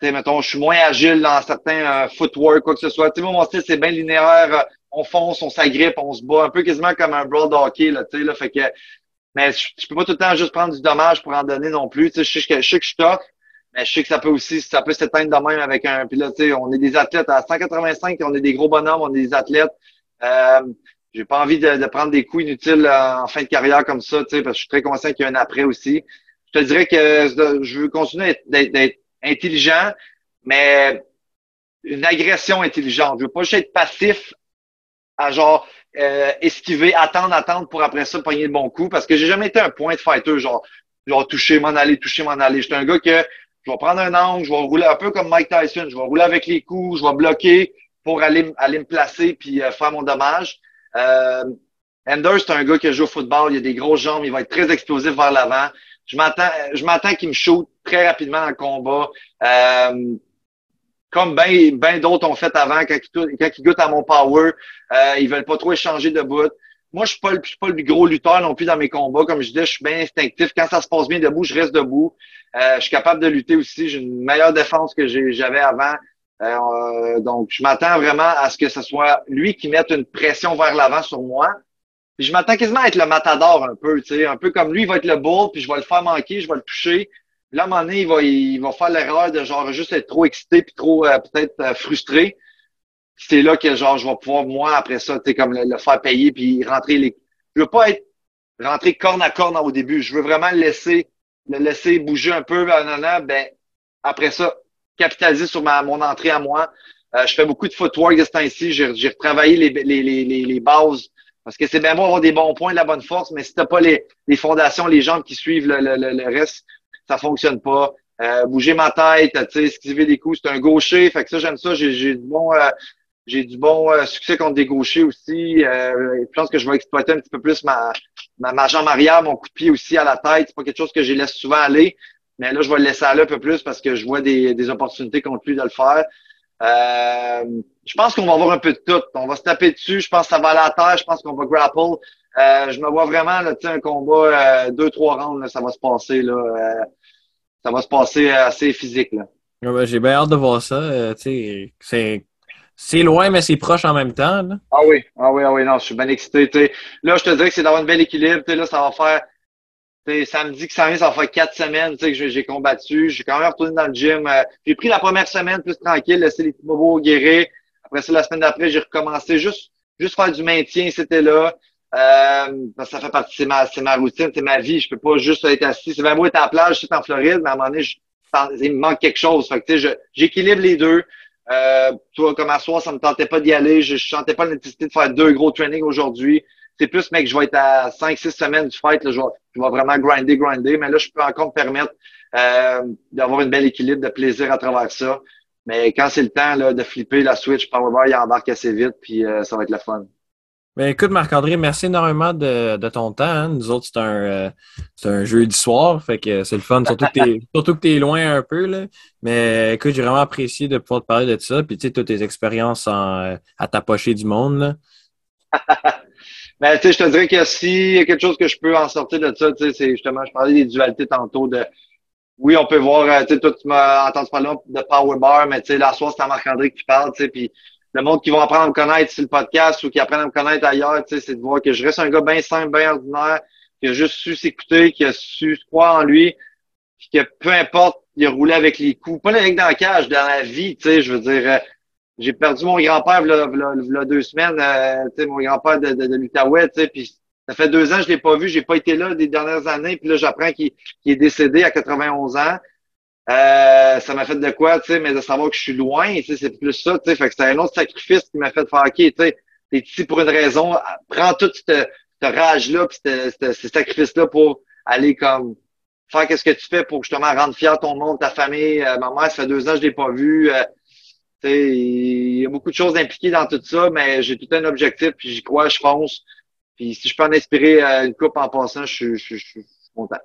tu sais, mettons, je suis moins agile dans certains euh, footwork, quoi que ce soit. Tu sais, mon style, c'est bien linéaire. Euh, on fonce, on s'agrippe, on se bat, un peu quasiment comme un brawl hockey, là, tu sais, là. Fait que, mais je, peux pas tout le temps juste prendre du dommage pour en donner non plus. Tu sais, je sais que je, sais que je suis mais je sais que ça peut aussi, ça peut s'éteindre de même avec un. Puis là, tu sais, on est des athlètes à 185, on est des gros bonhommes, on est des athlètes. Euh, j'ai pas envie de, prendre des coups inutiles en fin de carrière comme ça, tu sais, parce que je suis très conscient qu'il y a un après aussi. Je te dirais que je veux continuer d'être intelligent, mais une agression intelligente. Je veux pas juste être passif à genre euh, esquiver, attendre, attendre pour après ça pogner le bon coup, parce que j'ai jamais été un point de fighter, genre, genre toucher, m'en aller, toucher, m'en aller. J'étais un gars que je vais prendre un angle, je vais rouler un peu comme Mike Tyson, je vais rouler avec les coups, je vais bloquer pour aller, aller me placer puis euh, faire mon dommage. Euh, Anders, c'est un gars qui joue au football, il a des grosses jambes, il va être très explosif vers l'avant. Je m'attends, je m'attends qu'il me shoot très rapidement le combat. Euh, comme bien ben d'autres ont fait avant, quand ils, quand goûtent à mon power, euh, ils veulent pas trop échanger de bout. Moi, je suis pas, je suis pas le gros lutteur non plus dans mes combats. Comme je disais, je suis bien instinctif. Quand ça se passe bien debout, je reste debout. Euh, je suis capable de lutter aussi. J'ai une meilleure défense que j'avais avant. Euh, donc, je m'attends vraiment à ce que ce soit lui qui mette une pression vers l'avant sur moi. Je m'attends quasiment à être le matador un peu, tu sais, un peu comme lui, il va être le bull, puis je vais le faire manquer, je vais le toucher. Là, à un moment donné, il va, il va faire l'erreur de genre juste être trop excité puis trop euh, peut-être euh, frustré. C'est là que genre je vais pouvoir moi après ça, tu sais, comme le, faire payer puis rentrer les. Je veux pas être rentrer corne à corne au début. Je veux vraiment le laisser le laisser bouger un peu. Ben, ben après ça, capitaliser sur ma, mon entrée à moi. Euh, je fais beaucoup de footwork de ce temps-ci. J'ai retravaillé les, les, les, les, bases parce que c'est bien bon avoir des bons points, de la bonne force, mais si t'as pas les, les fondations, les jambes qui suivent le, le, le reste, ça fonctionne pas. Euh, bouger ma tête, tu esquiver des coups, c'est un gaucher. Fait que ça, j'aime ça. J'ai du bon, euh, j'ai du bon euh, succès contre des gauchers aussi. je pense que je vais exploiter un petit peu plus ma, ma, ma jambe arrière, mon coup de pied aussi à la tête. C'est pas quelque chose que je laisse souvent aller. Mais là, je vais le laisser aller un peu plus parce que je vois des, des opportunités contre lui de le faire. Euh, je pense qu'on va avoir un peu de tout. On va se taper dessus. Je pense que ça va aller à terre. Je pense qu'on va grapple. Euh, je me vois vraiment là, un combat euh, deux, trois rounds, ça va se passer. Là, euh, ça va se passer assez physique. Là. ben, J'ai bien hâte de voir ça. c'est, c'est loin, mais c'est proche en même temps. Là. Ah oui, ah oui, ah oui, non, je suis bien excité. Là, je te dirais que c'est d'avoir un bel équilibre. Là, ça va faire samedi que ça vient, ça faire quatre semaines que j'ai combattu. J'ai quand même retourné dans le gym. Euh, j'ai pris la première semaine plus tranquille, laissé les petits bobos guérir. Après ça, la semaine d'après, j'ai recommencé juste, juste faire du maintien, c'était là. Euh, ça fait partie, c'est ma, c'est ma routine, c'est ma vie. Je peux pas juste être assis. C'est bien beau être à la plage, je suis en Floride, mais à un moment donné, je, il me manque quelque chose. Fait que, j'équilibre les deux. Euh, toi, comme à soir, ça me tentait pas d'y aller. Je, je sentais pas la nécessité de faire deux gros trainings aujourd'hui c'est plus, mec, je vais être à 5-6 semaines du fight, là, je, vais, je vais vraiment grinder, grinder, mais là, je peux encore me permettre euh, d'avoir une belle équilibre de plaisir à travers ça. Mais quand c'est le temps là, de flipper la Switch Powerball, il embarque assez vite, puis euh, ça va être le fun. Ben, écoute, Marc-André, merci énormément de, de ton temps. Hein. Nous autres, c'est un, euh, c'est un jeudi soir, fait que c'est le fun, surtout que tu es [laughs] loin un peu. Là. Mais écoute, j'ai vraiment apprécié de pouvoir te parler de ça, puis tu sais, toutes tes expériences en, à t'approcher du monde. [laughs] Ben, tu sais, je te dirais que s'il y a quelque chose que je peux en sortir de ça, tu sais, c'est justement, je parlais des dualités tantôt de oui, on peut voir, euh, tu sais, toi, tu m'as entendu parler de Power Bar, mais tu sais, la soirée, c'est Marc-André qui parle, tu sais, puis le monde qui va apprendre à me connaître sur le podcast ou qui apprend à me connaître ailleurs, tu sais, c'est de voir que je reste un gars bien simple, bien ordinaire, qui a juste su s'écouter, qui a su croire en lui, puis que peu importe, il a roulé avec les coups, pas avec dans la cage, dans la vie, tu sais, je veux dire, euh, j'ai perdu mon grand-père il deux semaines, euh, mon grand-père de, de, de l'Outaouais, puis ça fait deux ans que je l'ai pas vu, j'ai pas été là des dernières années, puis là j'apprends qu'il est décédé à 91 ans. Euh, ça m'a fait de quoi, tu sais, mais de savoir que je suis loin, c'est plus ça, tu sais, fait que c'est un autre sacrifice qui m'a fait faire, ok, tu sais, t'es ici pour une raison, prends toute cette, cette rage-là, puis ce sacrifice-là pour aller comme faire qu'est-ce que tu fais pour justement rendre fier ton monde, ta famille. Euh, ma ça fait deux ans que je l'ai pas vue. Euh, il y a beaucoup de choses impliquées dans tout ça, mais j'ai tout un objectif, puis j'y crois, je fonce. Puis si je peux en inspirer euh, une coupe en passant, je, je, je suis content.